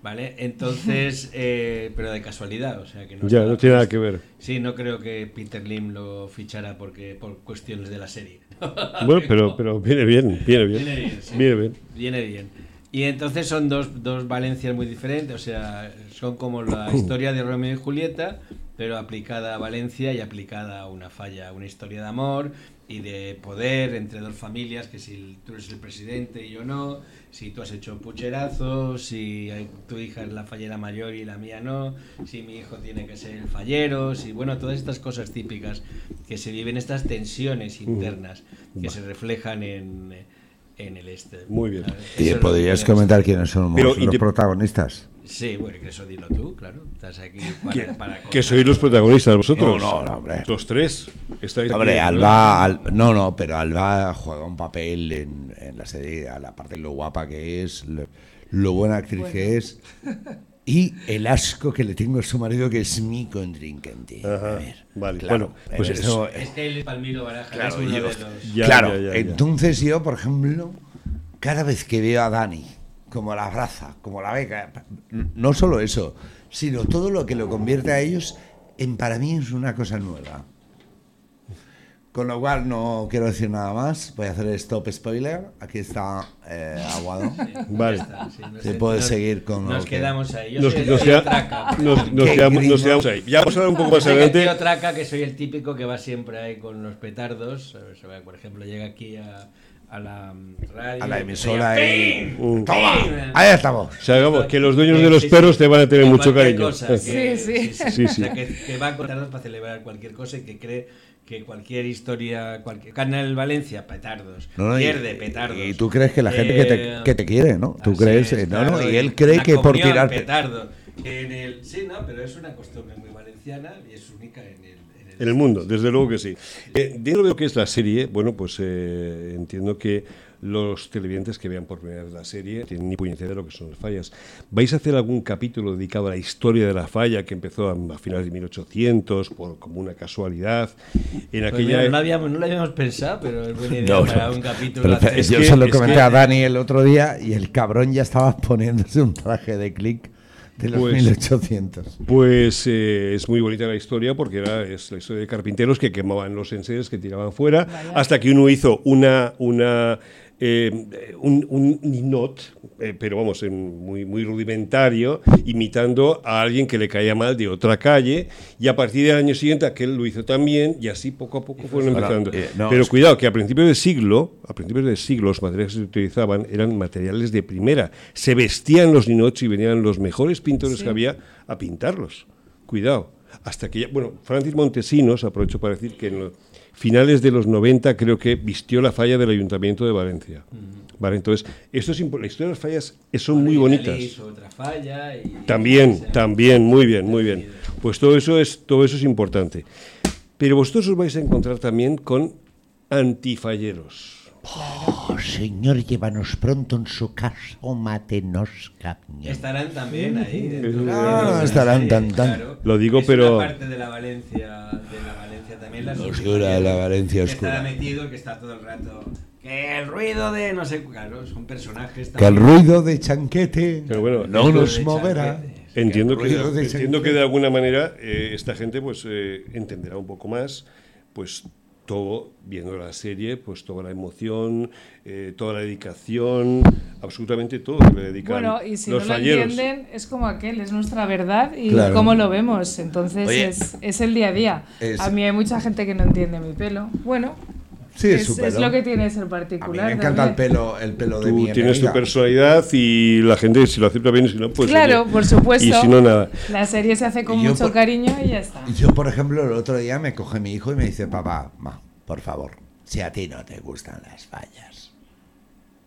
¿Vale? Entonces, eh, pero de casualidad, o sea que no ya, no tiene nada que ver. Sí, no creo que Peter Lim lo fichara porque por cuestiones de la serie. Bueno, pero, pero viene bien, viene bien. Viene bien, sí. Viene bien. Viene bien. Y entonces son dos, dos Valencias muy diferentes, o sea, son como la historia de Romeo y Julieta, pero aplicada a Valencia y aplicada a una falla, una historia de amor y de poder entre dos familias, que si tú eres el presidente y yo no, si tú has hecho pucherazo, si tu hija es la fallera mayor y la mía no, si mi hijo tiene que ser el fallero, si bueno, todas estas cosas típicas que se viven, estas tensiones internas que se reflejan en, en el este. Muy bien. ¿Y podrías comentar quiénes son Pero, los, y los te- protagonistas? Sí, bueno, que eso dilo tú, claro. Estás aquí para, para Que sois los protagonistas vosotros. No, no, no, hombre. Los tres. Estáis aquí. Hombre, Alba, Al- no, no, pero Alba juega un papel en, en la serie, a la parte de lo guapa que es, lo, lo buena actriz que es, y el asco que le tengo a su marido, que es mi contrincante. Ajá, A ver, vale, claro, bueno, pues eso- eso- Es que el Palmiro Baraja Claro, es uno yo- de los... Ya, claro, ya, ya, ya. entonces yo, por ejemplo, cada vez que veo a Dani, como la abraza, como la beca, no solo eso, sino todo lo que lo convierte a ellos, en para mí es una cosa nueva. Con lo cual no quiero decir nada más, voy a hacer stop spoiler, aquí está eh, Aguado. Vale. Está, sí, Se puede nos- seguir con Nos que- quedamos ahí. Yo Nos, soy el nos tío queda- Traca. nos- nos Qué quedamos, nos gringo. quedamos ahí. Ya vamos a hablar un poco más adelante. tío Traca, que soy el típico que va siempre ahí con los petardos. Sea, Por ejemplo, llega aquí a, a la mm, radio. A la emisora y... Mm. ¡Toma! ¡Pim! Ahí estamos. O sea, vamos, que los dueños Sí, de los sí, perros sí. te van a tener mucho cariño. cosa, que- Sí, sí. Sí, O sí. sea, que, que va con petardos para celebrar cualquier cosa y que cree que cualquier historia, cualquier Canal Valencia, petardos, No, no, y- pierde petardos. Y tú crees que la gente que, te, Eh, que te quiere, ¿no? Tú crees, es, eh, no, no, claro, y él cree que por comunión, tirar... petardo. en el, sí, no, pero es una costumbre muy valenciana y es única en el, en el, mundo, desde luego que sí. Eh, dentro de lo que es la serie, bueno, pues eh, entiendo que los televidentes que vean por primera vez la serie tienen ni puñetera de lo que son las fallas. ¿Vais a hacer algún capítulo dedicado a la historia de la falla que empezó a, a finales de 1800 por como una casualidad en Pues aquella mira, no, lo habíamos, no lo habíamos pensado, pero es buena idea No, para no. un capítulo. Pero yo que- se lo comenté que- a Dani el otro día y el cabrón ya estaba poniéndose un traje de click de los Pues- 1800. Pues eh, es muy bonita la historia porque era es la historia de carpinteros que quemaban los enseres que tiraban fuera hasta que uno hizo una una eh, un, un ninot, eh, pero vamos, en muy, muy rudimentario, imitando a alguien que le caía mal de otra calle, y a partir del año siguiente aquel lo hizo también, y así poco a poco fueron Ahora, empezando. eh, no, pero cuidado, que a principios del siglo, a principios del siglo, los materiales que se utilizaban eran materiales de primera. Se vestían los ninots y venían los mejores pintores Sí. que había a pintarlos. Cuidado. Hasta que ya, bueno, Francis Montesinos, aprovecho para decir que en los finales de los 90 creo que vistió la falla del Ayuntamiento de Valencia. Vale, entonces, esto es la historia de las fallas son muy Y Dali bonitas. hizo otra falla y- También, sea, también, muy bien, muy bien. Pues todo eso es, todo eso es importante. Pero vosotros os vais a encontrar también con antifalleros. Oh, señor, llévanos pronto en su casa o mátenos, cañón. Estarán también ahí. dentro de No, estarán tan, tan. claro. Lo digo, Es pero- Una parte de la Valencia, de la también. La Oscura, la Valencia que oscura. Estará metido, que está todo el rato. Que el ruido de no sé. Claro, son personajes Que el también. ruido de chanquete Pero bueno, no nos moverá. Entiendo que, de entiendo que de alguna manera eh, esta gente pues eh, entenderá un poco más, pues todo viendo la serie, pues toda la emoción, eh, toda la dedicación, absolutamente todo que le dedican Bueno, y si los no lo falleros. entienden, es como aquel, es nuestra verdad y Claro. cómo lo vemos. Entonces Oye, es, es el día a día. es- A mí hay mucha gente que no entiende mi pelo. Bueno, Sí, es es, lo que tiene ser A mí particular. me encanta el pelo, el pelo de Tú mi tienes tu personalidad y la gente si lo acepta bien y si no, pues... Claro, oye, por supuesto. Y si no, nada. La serie se hace con yo mucho por- cariño y ya está. Yo, por ejemplo, el otro día me coge mi hijo y me dice, papá, ma, por favor, si a ti no te gustan las fallas.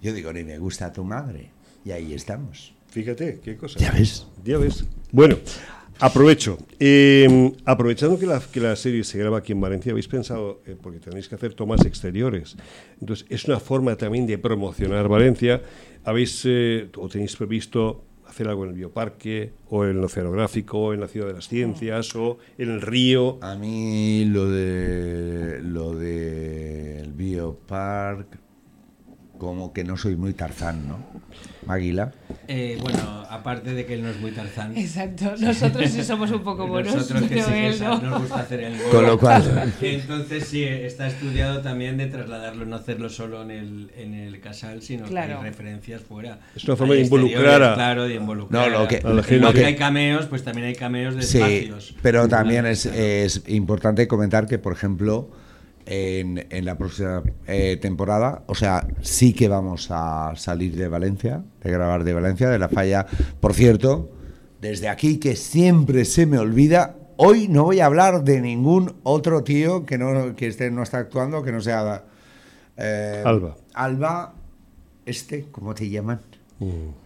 Yo digo, ni me gusta tu madre. Y ahí estamos. Fíjate, qué cosa. Ya ves. Ya ves. Bueno, aprovecho. Eh, aprovechando que la, que la serie se graba aquí en Valencia, habéis pensado, eh, porque tenéis que hacer tomas exteriores. Entonces, es una forma también de promocionar Valencia. ¿Habéis eh, o tenéis previsto hacer algo en el bioparque, o en el oceanográfico, o en la ciudad de las ciencias, o en el río? A mí lo de lo del biopark, como que no soy muy tarzán, ¿no? Águila. Eh, bueno, aparte de que él no es muy tarzán. Exacto. Nosotros sí somos un poco monos, Nosotros que sí pero que él sa- no. nos gusta hacer el gol. Con lo cual- Entonces sí, está estudiado también de trasladarlo, no hacerlo solo en el, en el casal, sino Claro. que hay referencias fuera. Es una forma de involucrar a- Claro, de involucrar. No, lo que- lo que que- hay cameos, pues también hay cameos de Sí, espacios. pero también es, es importante comentar que, por ejemplo, en, en la próxima eh, temporada, o sea, sí que vamos a salir de Valencia, de grabar de Valencia, de la falla. Por cierto, desde aquí, que siempre se me olvida, hoy no voy a hablar de ningún otro tío que no, que esté, no está actuando, que no sea... eh, Alba. Alba, este, ¿cómo te llaman?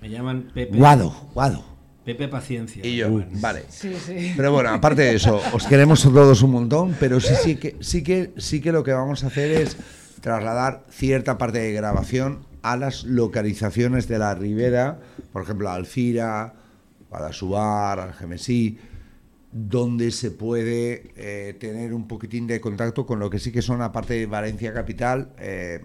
Me llaman Pepe. Guado, Guado. Pepe Paciencia. Y yo, vale. Sí, sí. Pero bueno, aparte de eso, os queremos a todos un montón, pero sí, sí, que, sí, que, sí que lo que vamos a hacer es trasladar cierta parte de grabación a las localizaciones de la ribera, por ejemplo, a Alcira, Guadasubar, Algemesí, donde se puede eh, tener un poquitín de contacto con lo que sí que son, aparte de Valencia Capital, eh,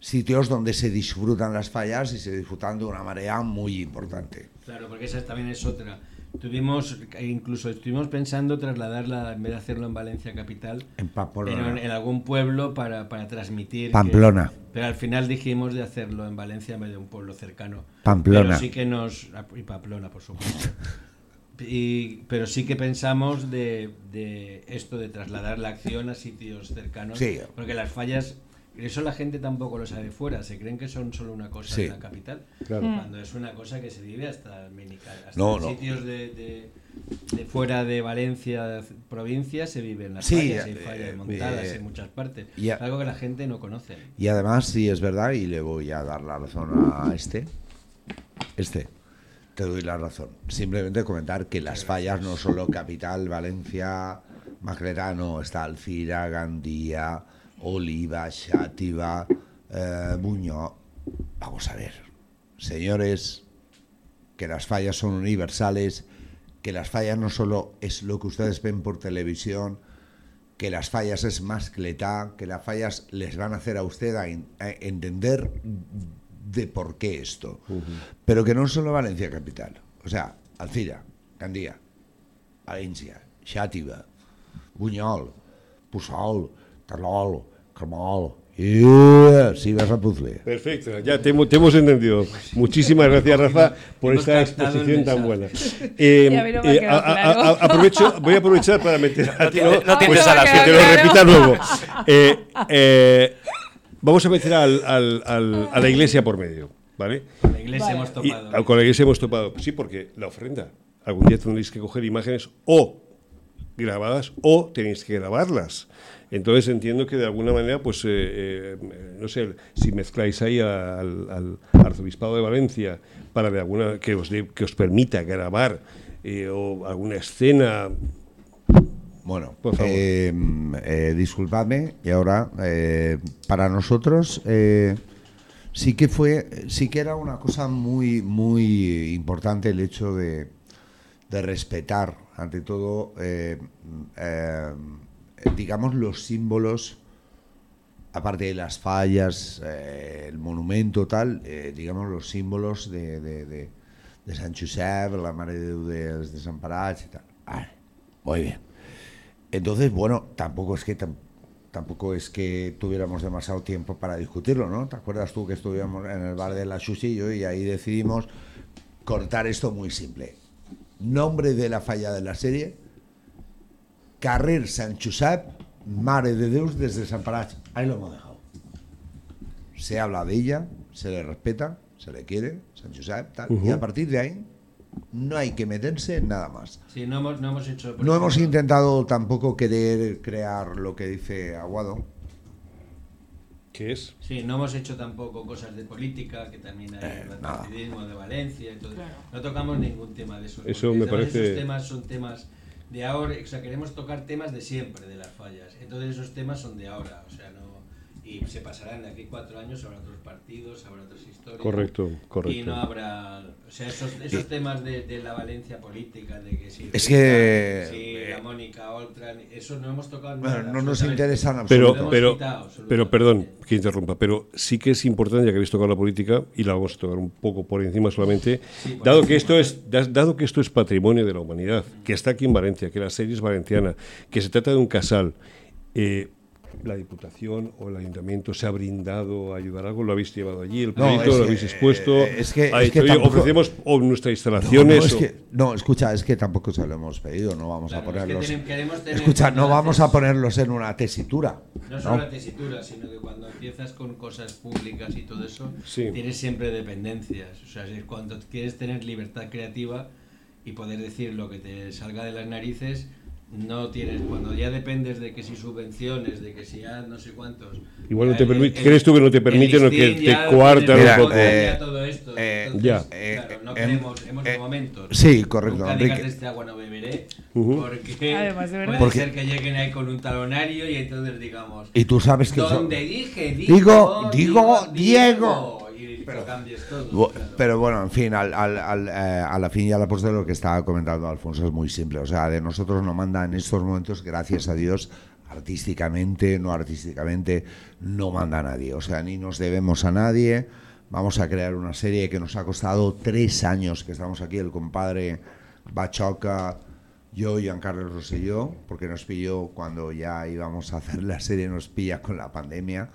sitios donde se disfrutan las fallas y se disfrutan de una manera muy importante. Claro, porque esa también es otra. Tuvimos, incluso estuvimos pensando trasladarla, en vez de hacerlo en Valencia capital, En Pamplona. en, en algún pueblo para, para transmitir. que- Pamplona. pero al final dijimos de hacerlo en Valencia en vez de un pueblo cercano. Pamplona. Pero sí que nos. Y Pamplona, por supuesto. Y, pero sí que pensamos de, de esto de trasladar la acción a sitios cercanos. Sí. Porque las fallas. Eso la gente tampoco lo sabe fuera, se creen que son solo una cosa Sí. de la capital, Claro. cuando es una cosa que se vive hasta, Menica- hasta No, en no. sitios de, de- de fuera de Valencia, provincia, se viven las Sí, fallas, hay eh, fallas eh, montadas eh, en muchas partes, ya- algo que la gente no conoce. Y además, sí es verdad, y le voy a dar la razón a este. Este. Te doy la razón. Simplemente comentar que las fallas no solo Capital, Valencia, Macletano, está Alcira, Gandía, Oliva, Xátiva, eh. Vamos a ver. Señores, que las fallas son universales, que las fallas no solo es lo que ustedes ven por televisión, que las fallas es más que letá, que las fallas les van a hacer a usted a, en- a entender de por qué esto. Pero que no solo Valencia capital, o sea, Alcira, Gandía, Valencia, Xàtiva, Buñol, Puçol, Terlol, Carmol, yeah, sí, vas a puzzle. Perfecto, ya te, hemos- te hemos entendido. Muchísimas gracias, Rafa, por Hemos esta exposición tan buena. Eh, Y a no eh, a- a- claro. a- aprovecho, voy a aprovechar para meter a No ti, no tiene Pues sala, que te lo repita luego. Eh, eh, vamos a meter al- al- al- a la iglesia por medio, ¿vale? Con la iglesia Vale. hemos Y, topado. ah, con la iglesia hemos topado. Sí, porque la ofrenda. Algún día tendréis que coger imágenes o grabadas o tenéis que grabarlas. Entonces entiendo que de alguna manera, pues, eh, eh, no sé, si mezcláis ahí a- al, al arzobispado de Valencia para de alguna que os, que os permita grabar eh, o alguna escena. Bueno, Por favor. disculpadme, y ahora, para nosotros, sí que fue, sí que era una cosa muy, muy importante el hecho de, de respetar, ante todo, digamos, los símbolos, aparte de las fallas, eh, el monumento, tal, eh, digamos, los símbolos de, de, de, de San la Mare de Déu dels Desemparats y tal. Muy bien. Entonces, bueno, tampoco es que tam- tampoco es que tuviéramos demasiado tiempo para discutirlo, ¿no? ¿Te acuerdas tú que estuvimos en el bar de la Sushi yo y ahí decidimos cortar esto muy simple. Nombre de la falla de la serie, Carrer Sant Josep, Mare de Deus desde Desemparats. Ahí lo hemos dejado. se habla de ella, se le respeta, se le quiere, San Josep, tal, y a partir de ahí no hay que meterse en nada más. Sí, no hemos, no hemos hecho. No hemos intentado tampoco querer crear lo que dice Aguado. ¿Qué es? Sí, no hemos hecho tampoco cosas de política, que también hay Eh, el partidismo de Valencia y todo. Claro. No tocamos ningún tema de esos. Eso me parece- Esos temas son temas de ahora, o sea, queremos tocar temas de siempre, de las fallas. Entonces esos temas son de ahora, o sea, no. Y se pasarán de aquí cuatro años, habrá otros partidos, habrá otras historias. Correcto, correcto. Y no habrá. O sea, esos, esos temas de, de la Valencia política, de que si. Es que- Si la Mónica Oltran, eso no hemos tocado Bueno, nada, no nos interesan Pero, absolutamente. pero, absolutamente. pero, perdón que interrumpa, pero sí que es importante, ya que habéis tocado la política, y la vamos a tocar un poco por encima solamente, Sí, dado, encima, que esto es, da- dado que esto es patrimonio de la humanidad, que está aquí en Valencia, que la serie es valenciana, que se trata de un casal, eh, la Diputación o el Ayuntamiento se ha brindado a ayudar algo, lo habéis llevado allí, el No, proyecto es lo que- habéis expuesto, eh, es que- ha es que dicho, "Oye, tampoco- ofrecemos o nuestras instalaciones. no, es o- que- no, escucha, es que tampoco se lo hemos pedido, no vamos Claro, a es que ponerlos. tenem- queremos tener escucha, no vamos a ponerlos en una tesitura. No solo la tesitura, sino que cuando empiezas con cosas públicas y todo eso, Sí. tienes siempre dependencias. O sea, es cuando quieres tener libertad creativa y poder decir lo que te salga de las narices, no tienes. Cuando ya dependes de que si subvenciones, de que si ya no sé cuántos. Igual no te el- permite- el- ¿crees tú que no te permiten o que te coartan un poco? ya Eh, todo esto. eh, Entonces, ya. claro, no Eh, queremos, hemos eh, momentos. sí, correcto, Nunca Enrique. digas de este agua no beberé, Ujú. porque Además, de verdad. puede Porque- ser que lleguen ahí con un talonario y entonces digamos. Y tú sabes que eso- Donde dije, Digo, digo, digo, Diego. Y cambies todo. Claro. Pero bueno, en fin, al, al- al, eh, a la fin y a la postre lo que estaba comentando Alfonso es muy simple. O sea, de nosotros no manda en estos momentos, gracias a Dios, artísticamente, no artísticamente, no manda nadie. O sea, ni nos debemos a nadie. Vamos a crear una serie que nos ha costado tres años que estamos aquí, el compadre Bachoca, yo, Giancarlo Rosselló, porque nos pilló cuando ya íbamos a hacer la serie, nos pilla con la pandemia.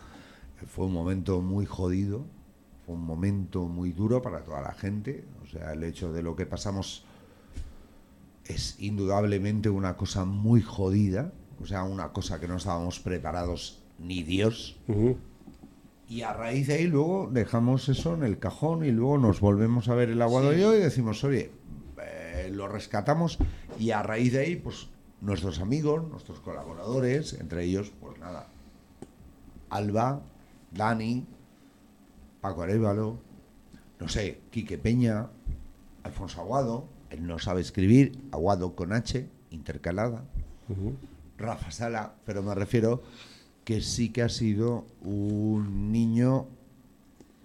Fue un momento muy jodido, fue un momento muy duro para toda la gente. O sea, el hecho de lo que pasamos es indudablemente una cosa muy jodida, o sea, una cosa que no estábamos preparados ni Dios. Y a raíz de ahí luego dejamos eso en el cajón y luego nos volvemos a ver el aguado Sí. yo y decimos, oye, eh, lo rescatamos y a raíz de ahí, pues nuestros amigos, nuestros colaboradores, entre ellos, pues nada, Alba, Dani, Paco Arevalo, no sé, Quique Peña, Alfonso Aguado, él no sabe escribir, Aguado con H, intercalada, Rafa Sala, pero me refiero que sí que ha sido un niño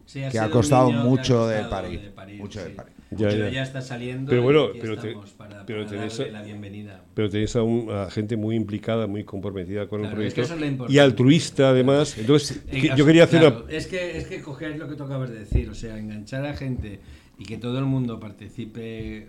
Sí, que sido ha costado mucho de parir, mucho de parir. Ya, pero ya. ya. está saliendo. Pero bueno, pero te- para, pero para tenéis- darle la bienvenida. Pero tenéis a, un- a gente muy implicada, muy comprometida con el Claro, es que proyecto eso es lo importante. y altruista además. Entonces, Eh, que- o yo quería hacer claro, una... es que es que coger lo que tú acabas de decir, o sea, enganchar a gente y que todo el mundo participe,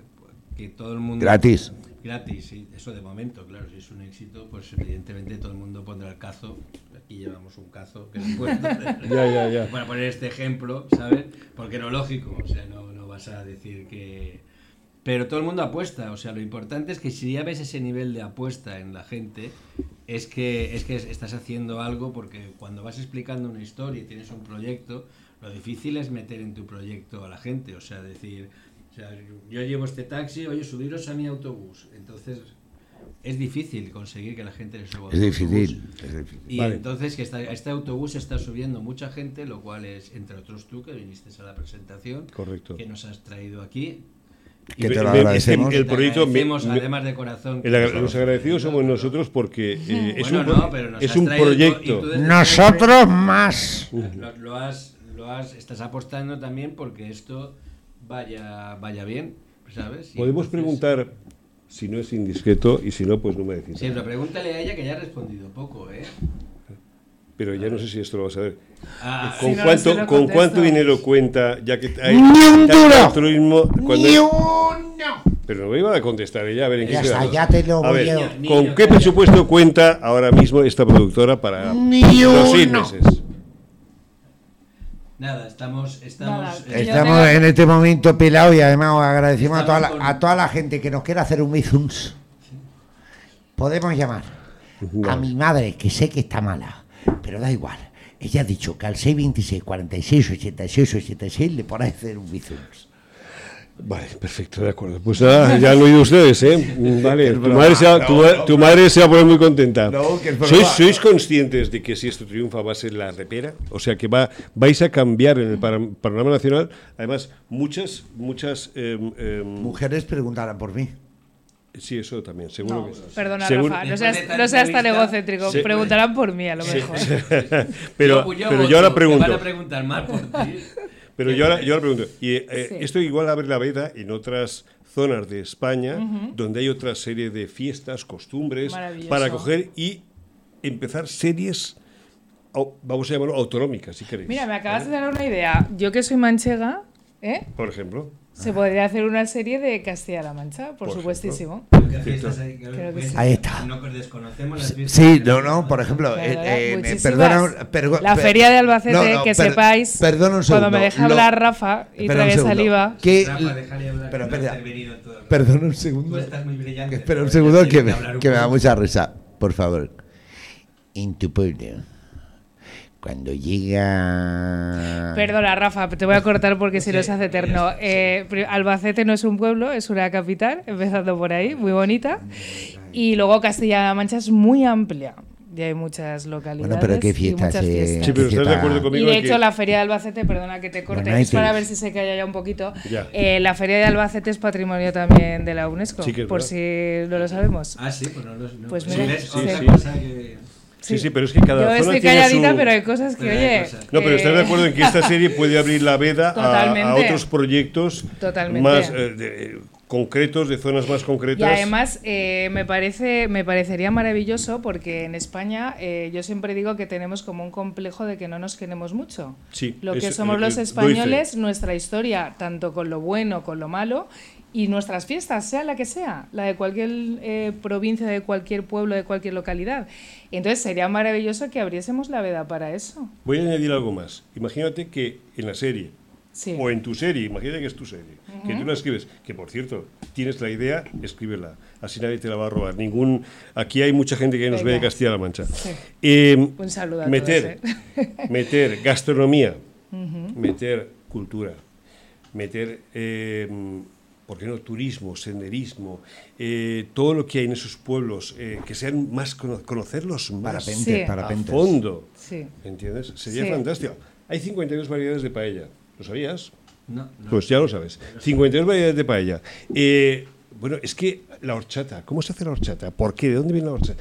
que todo el mundo Gratis. gratis, sí, eso de momento, claro, si es un éxito, pues evidentemente todo el mundo pondrá el cazo. Aquí llevamos un cazo que es puesto. Ya, ya, ya. Para poner este ejemplo, ¿sabes? Porque no lógico, o sea, no, no vas a decir que pero todo el mundo apuesta, o sea, lo importante es que si ya ves ese nivel de apuesta en la gente, es que, es que estás haciendo algo porque cuando vas explicando una historia y tienes un proyecto, lo difícil es meter en tu proyecto a la gente, o sea, decir, o sea, yo llevo este taxi, oye, subiros a mi autobús. Entonces, es difícil conseguir que la gente le suba a Es difícil, es difícil. Y Vale. entonces que está, a este autobús está subiendo mucha gente, lo cual es, entre otros tú, que viniste a la presentación, Correcto. que nos has traído aquí. Que Y te lo agradecemos. el Te proyecto me- agradecemos, me- además de corazón. el agra- los agradecidos somos nosotros porque eh, es Bueno, un, no, pero nos es un proyecto. Nosotros más. Lo, lo has, lo has, estás apostando también porque esto vaya, vaya bien, ¿sabes? Y Podemos entonces- preguntar si no es indiscreto y si no, pues no me decís. Sí, pero pregúntale a ella que ya ha respondido poco, ¿eh? Pero ya no sé si esto lo vas a ver. Ah, ¿Con, Si no, cuánto, se lo ¿Con contesto. cuánto dinero cuenta, ya que hay ¡Ni un duro! Ni uno. Pero no me iba a contestar ella, a ver en qué está, ya te lo A voy ver, a- ¿con qué presupuesto cuenta ahora mismo esta productora para Ni los seis meses? Nada, estamos... estamos Nada, eh, Estamos en este momento pelados y además agradecemos a toda, la, con- a toda la gente que nos quiera hacer un Mizuns. Podemos llamar a mi madre, que sé que está mala, pero da igual. ella ha dicho que al 626 46 86 86 le a hacer un bizums. Vale, perfecto, de acuerdo. Pues nada, ya han oído ustedes, ¿eh? Vale, tu madre, se va, no, tu, ma- no, tu madre se va a poner muy contenta. No, que es ¿Sois, broma. ¿Sois conscientes de que si esto triunfa va a ser la repera? O sea, que va, vais a cambiar en el panorama nacional. Además, muchas, muchas... em, em, Mujeres preguntarán por mí. sí, eso también, seguro No, que sí. perdona, Seguro- Rafa, no seas, no seas tan egocéntrico. Preguntarán por mí, a lo mejor. pero, Yo- pero yo ahora pregunto. Van a preguntar más por ti. Pero yo ahora, yo ahora pregunto, y, eh, Sí. esto igual abre la veda en otras zonas de España, donde hay otra serie de fiestas, costumbres, para coger y empezar series, vamos a llamarlo autonómicas, si queréis. Mira, me acabas de dar una idea. Yo que soy manchega, ¿eh? Por ejemplo. Se podría hacer una serie de Castilla-La Mancha, por, Por supuestísimo. Sí. Ahí está. No desconocemos las. Sí, no, no, por ejemplo, Claro, eh, eh, muchísimas. perdona, pergo- La feria de Albacete, no, no, que per- sepáis, perdona un segundo, cuando me deja lo- hablar Rafa y segundo. saliva, ¿Qué- Rafa, déjale hablar, pero que no perdona un Tú segundo. estás muy brillante. Espera un segundo que me, que me da mucha risa, por favor. En tu pueblo, cuando llega... Perdona, Rafa, te voy a cortar porque si no se hace eterno. Eh, Albacete no es un pueblo, es una capital, empezando por ahí, muy bonita. Y luego Castilla-La Mancha es muy amplia. Y hay muchas localidades. Bueno, pero ¿qué y fiestas, muchas eh? fiestas. Sí, pero estás de acuerdo Y conmigo de en hecho que- la feria de Albacete, perdona que te corte, Bueno, es para ver si se calla ya un poquito. Ya. Eh, la feria de Albacete es patrimonio también de la UNESCO, Sí por si no lo sabemos. Ah, sí, pues no lo no. Pues Sí, mira, sí, sí. Sí, sí, pero es que cada Yo zona estoy tiene calladita, su- pero hay cosas que, hay oye... cosas. No, pero estás de acuerdo en que esta serie puede abrir la veda a, otros proyectos Totalmente. más eh, de- eh, concretos, de zonas más Y concretas. además eh, me parece me parecería maravilloso porque en España eh, yo siempre digo que tenemos como un complejo de que no nos queremos mucho. Sí, Lo que es- somos eh, los eh, españoles, nuestra historia, tanto con lo bueno, con lo malo, y nuestras fiestas, sea la que sea, la de cualquier eh, provincia, de cualquier pueblo, de cualquier localidad. Y entonces sería maravilloso que abriésemos la veda para eso. Voy a añadir algo más. Imagínate que en la serie, Sí. o en tu serie, imagínate que es tu serie, que tú la escribes, que por cierto, tienes la idea, escríbela. Así nadie te la va a robar. Ningún, aquí hay mucha gente que nos ve de. Castilla-La Mancha. Sí. Eh, Un saludo a meter, todos, ¿eh? meter gastronomía, meter cultura, meter, eh, ¿por qué no? Turismo, senderismo, eh, todo lo que hay en esos pueblos, eh, que sean más, cono- conocerlos más Parapente, Sí. a parapentes. fondo. Sí. ¿Entiendes? Sería Sí. fantástico. Hay 52 variedades de paella. ¿Lo sabías? No, no. Pues ya lo sabes. 52 variedades de paella. Eh, bueno, es que la horchata, ¿cómo se hace la horchata? ¿Por qué? ¿De dónde viene la horchata?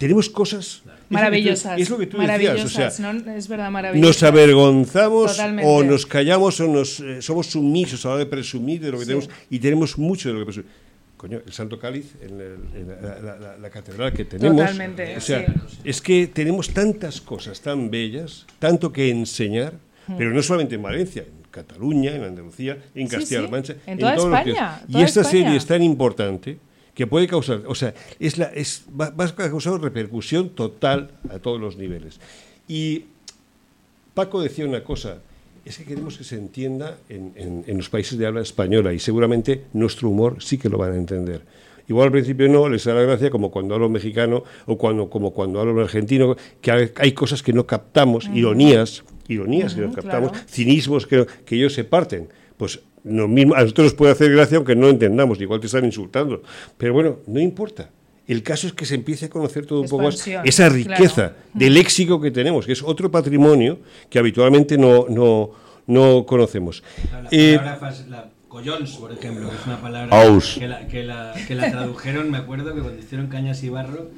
Tenemos cosas Maravillosas. Es lo que tú decías. O maravillosas, sea, ¿no? Es verdad, maravillosas. nos avergonzamos Totalmente. o nos callamos o nos eh, somos sumisos a la hora de presumir de lo que Sí. tenemos y tenemos mucho de lo que presumir. Coño, el Santo Cáliz en, el- en la, la- la- la catedral que tenemos. Totalmente, O sea, sí. es que tenemos tantas cosas tan bellas, tanto que enseñar, pero no solamente en Valencia, en Cataluña, en Andalucía, en Castilla-La sí, Mancha, en toda. España, Y esta España. serie es tan importante que puede causar, o sea, es la, es, va, va a causar repercusión total a todos los niveles. Y Paco decía una cosa, es que queremos que se entienda en, en- en los países de habla española y seguramente nuestro humor sí que lo van a entender. Igual al principio no, les da la gracia como cuando hablo mexicano o cuando, como cuando hablo argentino, que hay, cosas que no captamos, ironías, ironías que no captamos, claro. cinismos que, que ellos se parten. Pues lo mismo, a nosotros nos puede hacer gracia aunque no entendamos, igual te están insultando. Pero bueno, no importa. El caso es que se empiece a conocer todo un poco más Expansión, esa claro. riqueza de léxico que tenemos, que es otro patrimonio que habitualmente no, no, no conocemos. La, la Eh, palabra fas- la collons, por ejemplo, que es una palabra Aus. que la, que, la, que la tradujeron, me acuerdo que cuando hicieron Cañas y Barro,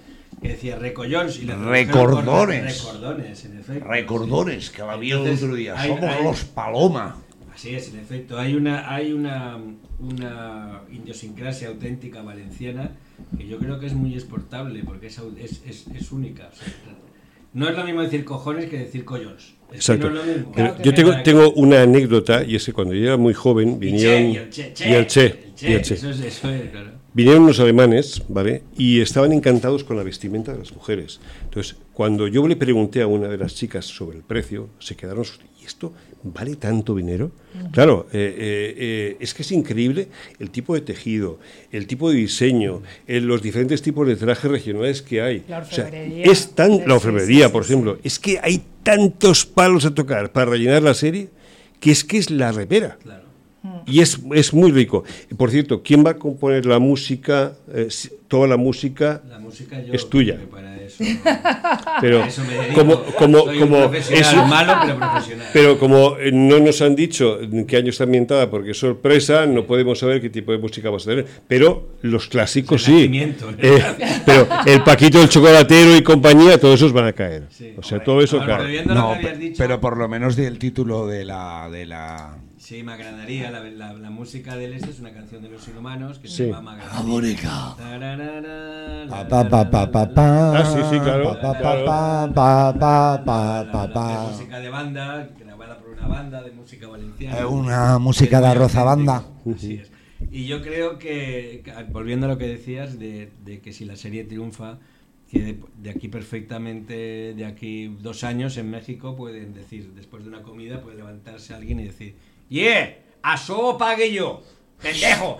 que decía recollons y Recordones. Recordones, en efecto. Recordones, que la vi el otro día. hay- Somos hay- los Paloma. Así es, en efecto. Hay una, hay una, una idiosincrasia auténtica valenciana que yo creo que es muy exportable porque es, es, es, es única. o sea, no es lo mismo decir cojones que decir que Exacto. no es lo Claro yo tengo, tengo una anécdota, y es que cuando yo era muy joven vinieron... y el che, che, y el che, y el che. Eso es, eso es, claro. Vinieron los alemanes, ¿vale? Y estaban encantados con la vestimenta de las mujeres. Entonces, cuando yo le pregunté a una de las chicas sobre el precio, se quedaron ¿y esto vale tanto dinero? Claro, eh, eh, eh, es que es increíble el tipo de tejido, el tipo de diseño, los diferentes tipos de trajes regionales que hay. La O sea, orfebrería. es tan, la orfebrería, sí, por sí, ejemplo, es que hay tantos palos a tocar para rellenar la serie que es que es la repera. Claro. Y es, es muy rico. Por cierto, ¿quién va a componer la música, eh, si- toda la música? La música yo Es tuya. para eso, Pero a eso me dedico. como, como, Soy un como profesional eso- malo, pero profesional. pero como eh, no nos han dicho en qué año está ambientada, porque es sorpresa, no podemos saber qué tipo de música vas a tener. Pero los clásicos El sí. Eh, pero el Paquito, el Chocolatero y compañía, todos esos van a caer. Sí. o sea, Hombre, todo eso cae. No, que habías pe- dicho, pero por lo menos di el título de la. De la... Sí, me agradaría. La, la, la música del este es una canción de los inhumanos que Sí. se llama pa. Ah, sí, sí, claro, La- música de banda, grabada por una banda de música valenciana. Eh, una música de Es muy arroz a auténtico, banda. Así es. Y yo creo que, que, volviendo a lo que decías, de, de que si la serie triunfa, que de, de aquí perfectamente, de aquí dos años en México, pueden decir, después de una comida, puede levantarse alguien y decir, ¡Yeah! ¡A eso pague yo! ¡Pendejo!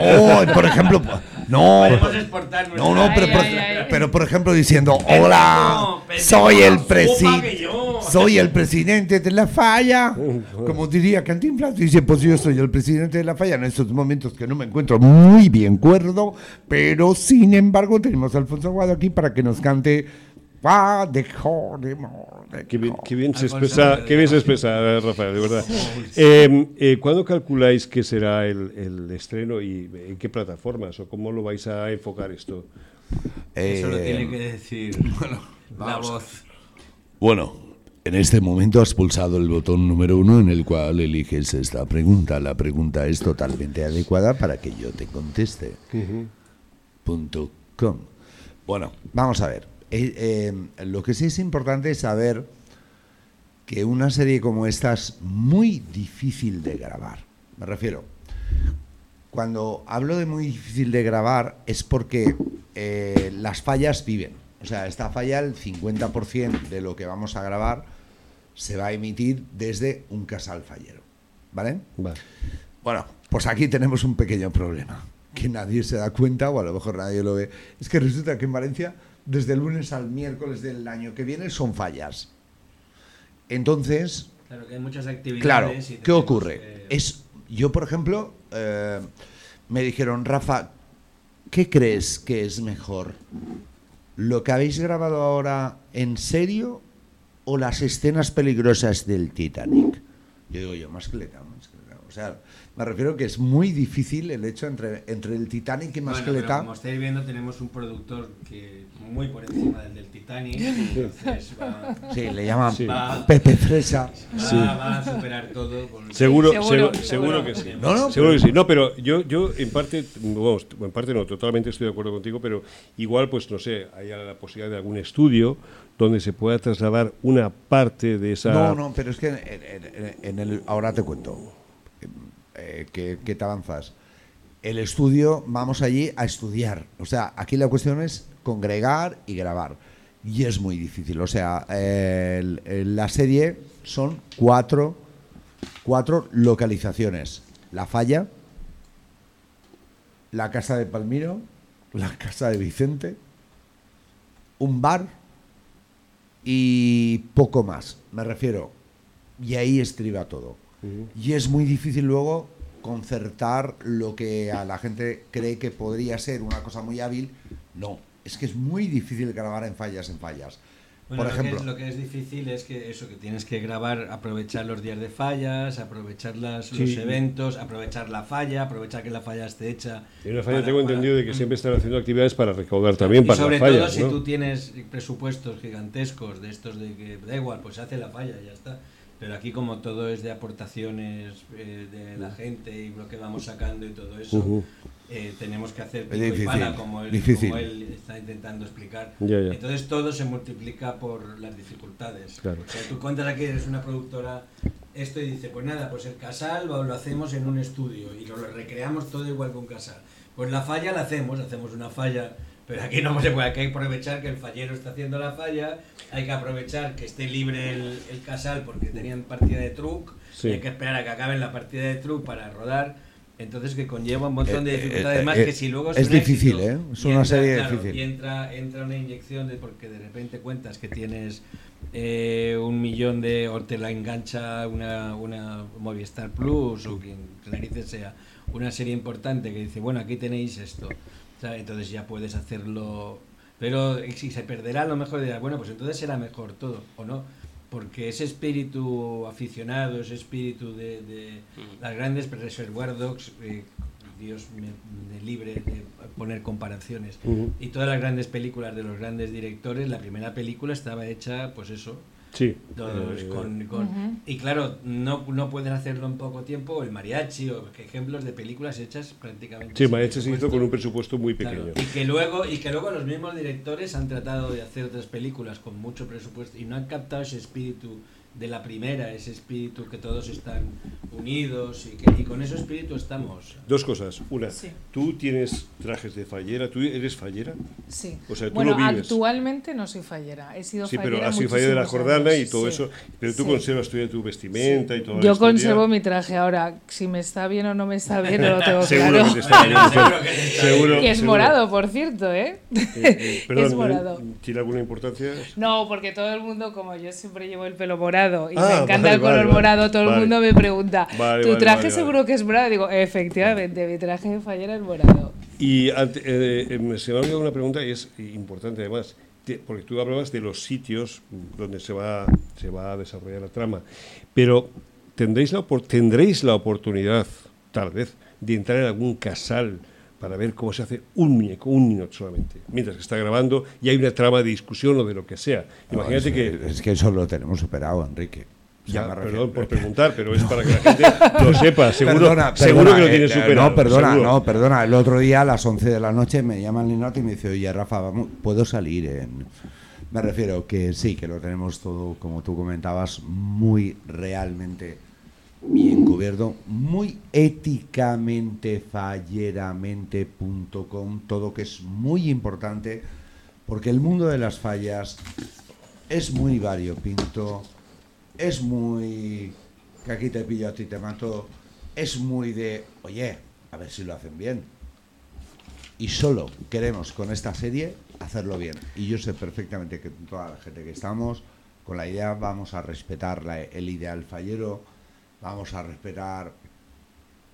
Oh, por ejemplo, no. No, no, pero Ay, por, ay, ay. pero por ejemplo diciendo, Pendejo, hola, pendejo, soy el presidente, que yo". soy el presidente de la falla. Como diría Cantinflas, dice, pues yo soy el presidente de la falla en estos momentos que no me encuentro muy bien cuerdo, pero sin embargo tenemos a Alfonso Aguado aquí para que nos cante "Pa de Qué bien, qué bien se expresa, eh, qué bien se expresa, Rafael, de verdad. Eh, eh, ¿Cuándo calculáis que será el, el estreno y en qué plataformas o cómo lo vais a enfocar esto? Eso lo Eh, tiene que decir la vamos. voz. Bueno, en este momento has pulsado el botón número uno en el cual eliges esta pregunta. La pregunta es totalmente adecuada para que yo te conteste. Punto com. Bueno, vamos a ver. Eh, eh, lo que sí es importante es saber que una serie como esta es muy difícil de grabar. Me refiero, cuando hablo de muy difícil de grabar es porque eh, las fallas viven. O sea, esta falla, el 50% de lo que vamos a grabar se va a emitir desde un casal fallero. ¿Vale? Vale. Bueno, pues aquí tenemos un pequeño problema, que nadie se da cuenta o a lo mejor nadie lo ve. Es que resulta que en Valencia, desde el lunes al miércoles del año que viene, son fallas. Entonces, Claro que hay muchas actividades. Claro, y ¿qué ocurre? Es, yo, por ejemplo, eh, me dijeron, Rafa, ¿qué crees que es mejor? ¿Lo que habéis grabado ahora en serio o las escenas peligrosas del Titanic? Yo digo yo, más que le O sea, me refiero que es muy difícil el hecho entre, entre el Titanic y Bueno, Mascleta. pero como estáis viendo, tenemos un productor que muy por encima del del Titanic. Entonces va, Sí, le llaman Sí. va- Pepe Fresa. va- va a superar todo. con- Seguro, seguro, seguro, seguro. seguro que sí. No, no, seguro que sí. No, pero yo, yo en parte, vamos, en parte no, totalmente estoy de acuerdo contigo, pero igual, pues no sé, hay la posibilidad de algún estudio donde se pueda trasladar una parte de esa. No, no, pero es que en, en- en el, ahora te cuento eh, que, que te avanzas. El estudio, vamos allí a estudiar. O sea, aquí la cuestión es congregar y grabar. Y es muy difícil. O sea, eh, el- el- la serie son cuatro, cuatro localizaciones. La Falla, la Casa de Palmiro, la Casa de Vicente, un bar y poco más, me refiero. Y ahí estriba todo. Y es muy difícil luego concertar lo que a la gente cree que podría ser una cosa muy hábil. No, es que es muy difícil grabar en fallas en fallas. Bueno, Por lo que ejemplo, es- lo que es difícil es que eso, que tienes que grabar, aprovechar los días de fallas, aprovechar las, los eventos, aprovechar la falla, aprovechar que la falla esté hecha. En una falla para- tengo para- entendido de que siempre están haciendo actividades para recaudar también y para sobre las fallas. todo si tú tienes presupuestos gigantescos de estos de que da igual, pues se hace la falla y ya está. Pero aquí como todo es de aportaciones eh, de la gente y lo que vamos sacando y todo eso, eh, tenemos que hacer pico y pala, como él, difícil. como él está intentando explicar. Ya, ya. Entonces todo se multiplica por las dificultades. Claro. O sea, tú cuentas aquí, eres una productora, esto y dice, pues nada, pues el casal lo, lo hacemos en un estudio y lo, lo recreamos todo igual que un casal. Pues la falla la hacemos, hacemos una falla, pero aquí no se puede, hay que aprovechar que el fallero está haciendo la falla, hay que aprovechar que esté libre el, el casal porque tenían partida de truc, Sí. hay que esperar a que acaben la partida de truc para rodar. Entonces que conlleva un montón de Eh, dificultades eh, más eh, que si luego es un difícil, éxito ¿eh? Es una serie claro, difícil. Y entra, entra una inyección de porque de repente cuentas que tienes eh, un millón de o te la engancha una, una Movistar Plus o quien narices sea una serie importante que dice bueno aquí tenéis esto ¿sabes? entonces ya puedes hacerlo pero si se perderá a lo mejor dirás bueno pues entonces será mejor todo o no porque ese espíritu aficionado ese espíritu de, de las grandes Reservoir Dogs eh, Dios me, me libre de poner comparaciones y todas las grandes películas de los grandes directores, la primera película estaba hecha, pues eso, Sí. todos Eh, con, con- y claro, no, no pueden hacerlo en poco tiempo, el mariachi o ejemplos de películas hechas prácticamente. Sí, Maeche se hizo con un presupuesto muy Claro, pequeño. y que luego y que luego los mismos directores han tratado de hacer otras películas con mucho presupuesto y no han captado ese espíritu de la primera, ese espíritu que todos están unidos y que y con ese espíritu estamos. Dos cosas. Una, Sí. tú tienes trajes de fallera, tú eres fallera. Sí. O sea, tú bueno, lo vives. actualmente no soy fallera. He sido Sí, fallera. pero has sido fallera de la Jordana y años, todo sí. eso. Pero tú Sí. conservas todavía tu vestimenta y todo Yo conservo mi traje ahora. Si me está bien o no me está bien, no lo tengo Seguro claro. que te está bien. Seguro que te está Seguro, que es seguro. morado, por cierto, ¿eh? Eh, eh, perdón, es morado. ¿Tiene alguna importancia? No, porque todo el mundo, como yo siempre llevo el pelo morado y Ah, me encanta vale, el color vale, morado, todo el mundo me pregunta, ¿tu traje seguro que es morado? Digo, efectivamente, mi traje de fallera es morado. Y eh, eh, se me ha olvidado una pregunta y es importante además, porque tú hablabas de los sitios donde se va, se va a desarrollar la trama, pero ¿tendréis la, tendréis la oportunidad, tal vez, de entrar en algún casal para ver cómo se hace un muñeco, un minuto solamente, mientras que está grabando y hay una trama de discusión o de lo que sea. Imagínate No, es, que... es que eso lo tenemos superado, Enrique. Ya, perdón por preguntar, pero es para que la gente lo sepa. Seguro, Perdona, seguro perdona, que lo tiene eh, superado. No, perdona, seguro. no, perdona. El otro día a las 11 de la noche me llama el Linot y me dice, oye, Rafa, vamos, ¿puedo salir? En... Me refiero que sí, que lo tenemos todo, como tú comentabas, muy realmente bien cubierto, muy éticamente, falleramente.com, todo que es muy importante, porque el mundo de las fallas es muy variopinto, es muy que aquí te pillo, a ti te mato, es muy de, oye, a ver si lo hacen bien. Y solo queremos con esta serie hacerlo bien. Y yo sé perfectamente que toda la gente que estamos, con la idea vamos a respetar la- el ideal fallero, vamos a respetar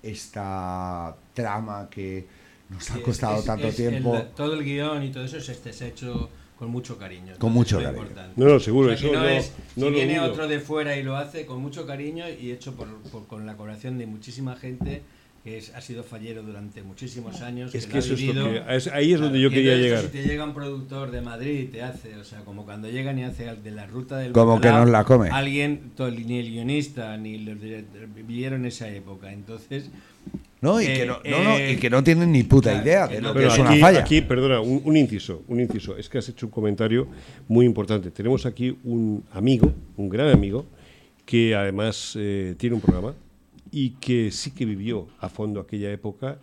esta trama que nos ha es- costado es- tanto es tiempo. el- todo el guion y todo eso se, se ha hecho con mucho cariño. Con mucho es cariño. importante. No, no, seguro, O sea, que eso no es, si viene otro de fuera y lo hace con mucho cariño y hecho por, por- con la colaboración de muchísima gente que es- ha sido fallero durante muchísimos años. Es que ha eso es lo vivido. que- es- ahí es donde yo quería llegar. Si te llega un productor de Madrid y te hace, o sea, como cuando llegan y hace de la ruta del Como que nos la come. Alguien, to- ni el guionista ni los directores vivieron esa época. Entonces, No, y, Eh, que no, no, no, eh, y que no tienen ni puta claro, idea que de no- lo que Pero es una aquí, falla. aquí, perdona, un, un inciso, un inciso. Es que has hecho un comentario muy importante. Tenemos aquí un amigo, un gran amigo, que además eh, tiene un programa y que sí que vivió a fondo aquella época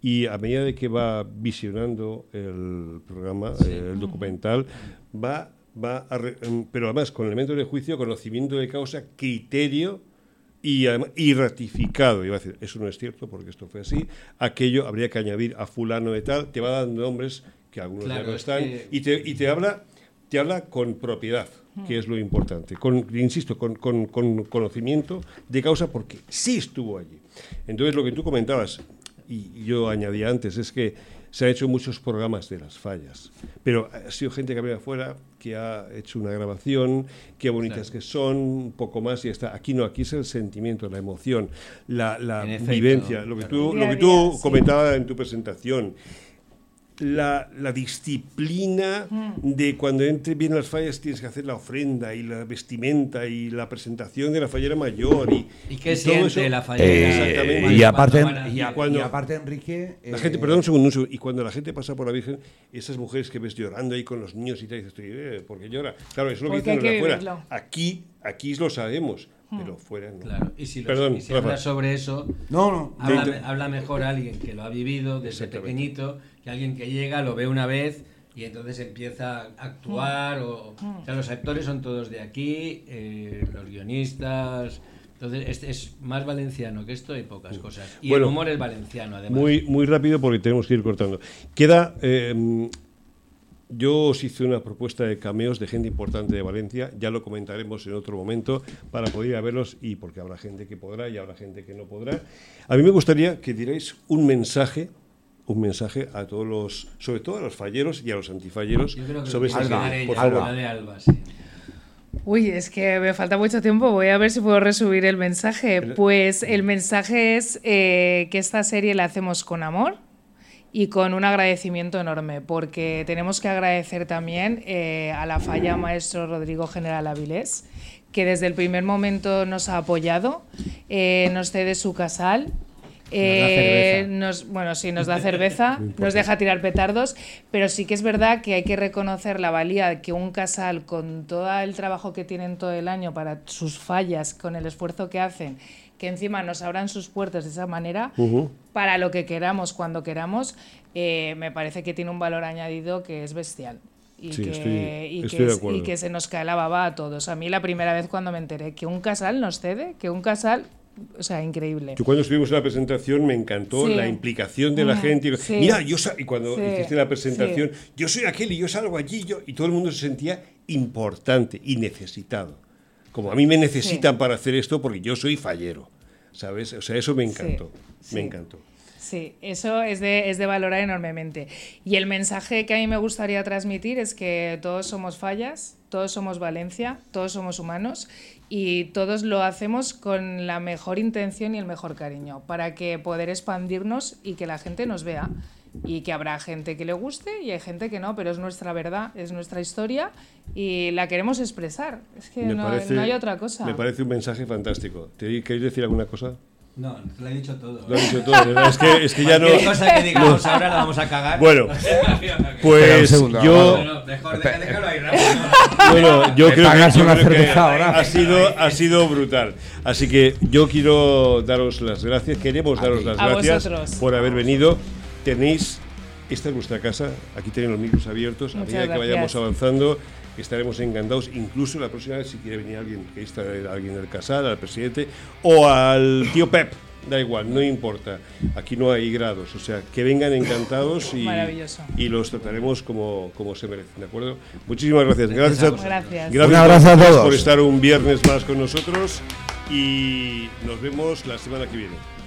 y a medida de que va visionando el programa, eh, el documental, va, va a re- em, pero además con elementos de juicio, conocimiento de causa, criterio y, y ratificado. Y va a decir, eso no es cierto porque esto fue así. Aquello habría que añadir a fulano de tal. Te va dando nombres que algunos ya no es están. que- Y, te, y te habla te habla con propiedad, que es lo importante. Con, insisto, con, con- con conocimiento de causa porque sí estuvo allí. Entonces, lo que tú comentabas, y yo añadía antes, es que se han hecho muchos programas de las fallas, pero ha sido gente que ha venido afuera, que ha hecho una grabación, qué bonitas Claro. que son, un poco más y ya está. Aquí no, aquí es el sentimiento, la emoción, la, la En efecto, vivencia, lo que claro. tú, lo que tú sí. comentabas en tu presentación. La, la disciplina de cuando entre bien las fallas tienes que hacer la ofrenda y la vestimenta y la presentación de la fallera mayor y, ¿y qué y todo siente eso. la fallera? Eh, Exactamente. y, aparte, y, a- cuando- y aparte, Enrique. La eh, gente, perdón un segundo, un segundo, y cuando la gente pasa por la Virgen, esas mujeres que ves llorando ahí con los niños y te dices, eh, ¿por qué llora? Claro, eso es lo que dicen afuera. Aquí, aquí lo sabemos. Pero fuera no. Claro, y si, los- Perdón, y si Rafa. habla sobre eso, No, no. habla, de- habla mejor alguien que lo ha vivido desde pequeñito que alguien que llega, lo ve una vez y entonces empieza a actuar. O, o sea, los actores son todos de aquí, eh, los guionistas. Entonces es, es más valenciano que esto y pocas cosas. Y Bueno, el humor es valenciano, además. Muy, muy rápido porque tenemos que ir cortando. Queda. eh, yo os hice una propuesta de cameos de gente importante de Valencia, ya lo comentaremos en otro momento para poder ir a verlos y porque habrá gente que podrá y habrá gente que no podrá. A mí me gustaría que dierais un mensaje, un mensaje a todos los, sobre todo a los falleros y a los antifalleros Yo creo que sobre esta Por favor. Alba. Alba, sí. Uy, es que me falta mucho tiempo. Voy a ver si puedo resumir el mensaje. Pues el mensaje es eh, que esta serie la hacemos con amor y con un agradecimiento enorme, porque tenemos que agradecer también eh, a la falla maestro Rodrigo General Avilés, que desde el primer momento nos ha apoyado, eh, nos cede su casal. eh, nos, bueno, sí, nos da cerveza, nos deja tirar petardos, pero sí que es verdad que hay que reconocer la valía que un casal, con todo el trabajo que tienen todo el año para sus fallas, con el esfuerzo que hacen, que encima nos abran sus puertas de esa manera, para lo que queramos, cuando queramos, eh, me parece que tiene un valor añadido que es bestial. Y, Sí, que, estoy- y, estoy que y que se nos cae la baba a todos. A mí la primera vez cuando me enteré que un casal nos cede, que un casal, o sea, increíble. Yo cuando estuvimos en la presentación me encantó Sí. la implicación de la Mm, gente. Sí. Mira, yo y cuando hiciste la presentación, yo soy aquel y yo salgo allí yo, y todo el mundo se sentía importante y necesitado. Como a mí me necesitan para hacer esto porque yo soy fallero. ¿Sabes? O sea, eso me encantó. sí. Me encantó. Sí, eso es de, es de valorar enormemente. Y el mensaje que a mí me gustaría transmitir es que todos somos fallas, todos somos Valencia, todos somos humanos y todos lo hacemos con la mejor intención y el mejor cariño para que poder expandirnos y que la gente nos vea. Y que habrá gente que le guste y hay gente que no, pero es nuestra verdad, es nuestra historia y la queremos expresar. Es que no, parece- no hay otra cosa. Me parece un mensaje fantástico. ¿Te- ¿Queréis decir alguna cosa? No, lo he dicho todo. Lo he dicho todo, ¿verdad? Es que, es que ya no. Cosa que digamos ahora la vamos a cagar. Bueno, pues segundo, yo. No, no, mejor déjalo ahí, Rafa. Bueno, yo creo que, yo una creo que ha sido ha sido brutal. Así que yo quiero daros las gracias, queremos daros las A gracias vosotros. por haber venido. Tenéis esta es vuestra casa, aquí tenéis los micros abiertos, a medida que vayamos avanzando estaremos encantados, incluso la próxima vez si quiere venir alguien, que a alguien del casal, al presidente o al tío Pep, da igual, no importa. Aquí no hay grados, o sea, que vengan encantados y, y los trataremos como, como se merecen, ¿de acuerdo? Muchísimas gracias. Gracias a, Gracias. gracias Un abrazo a todos. por estar un viernes más con nosotros y nos vemos la semana que viene.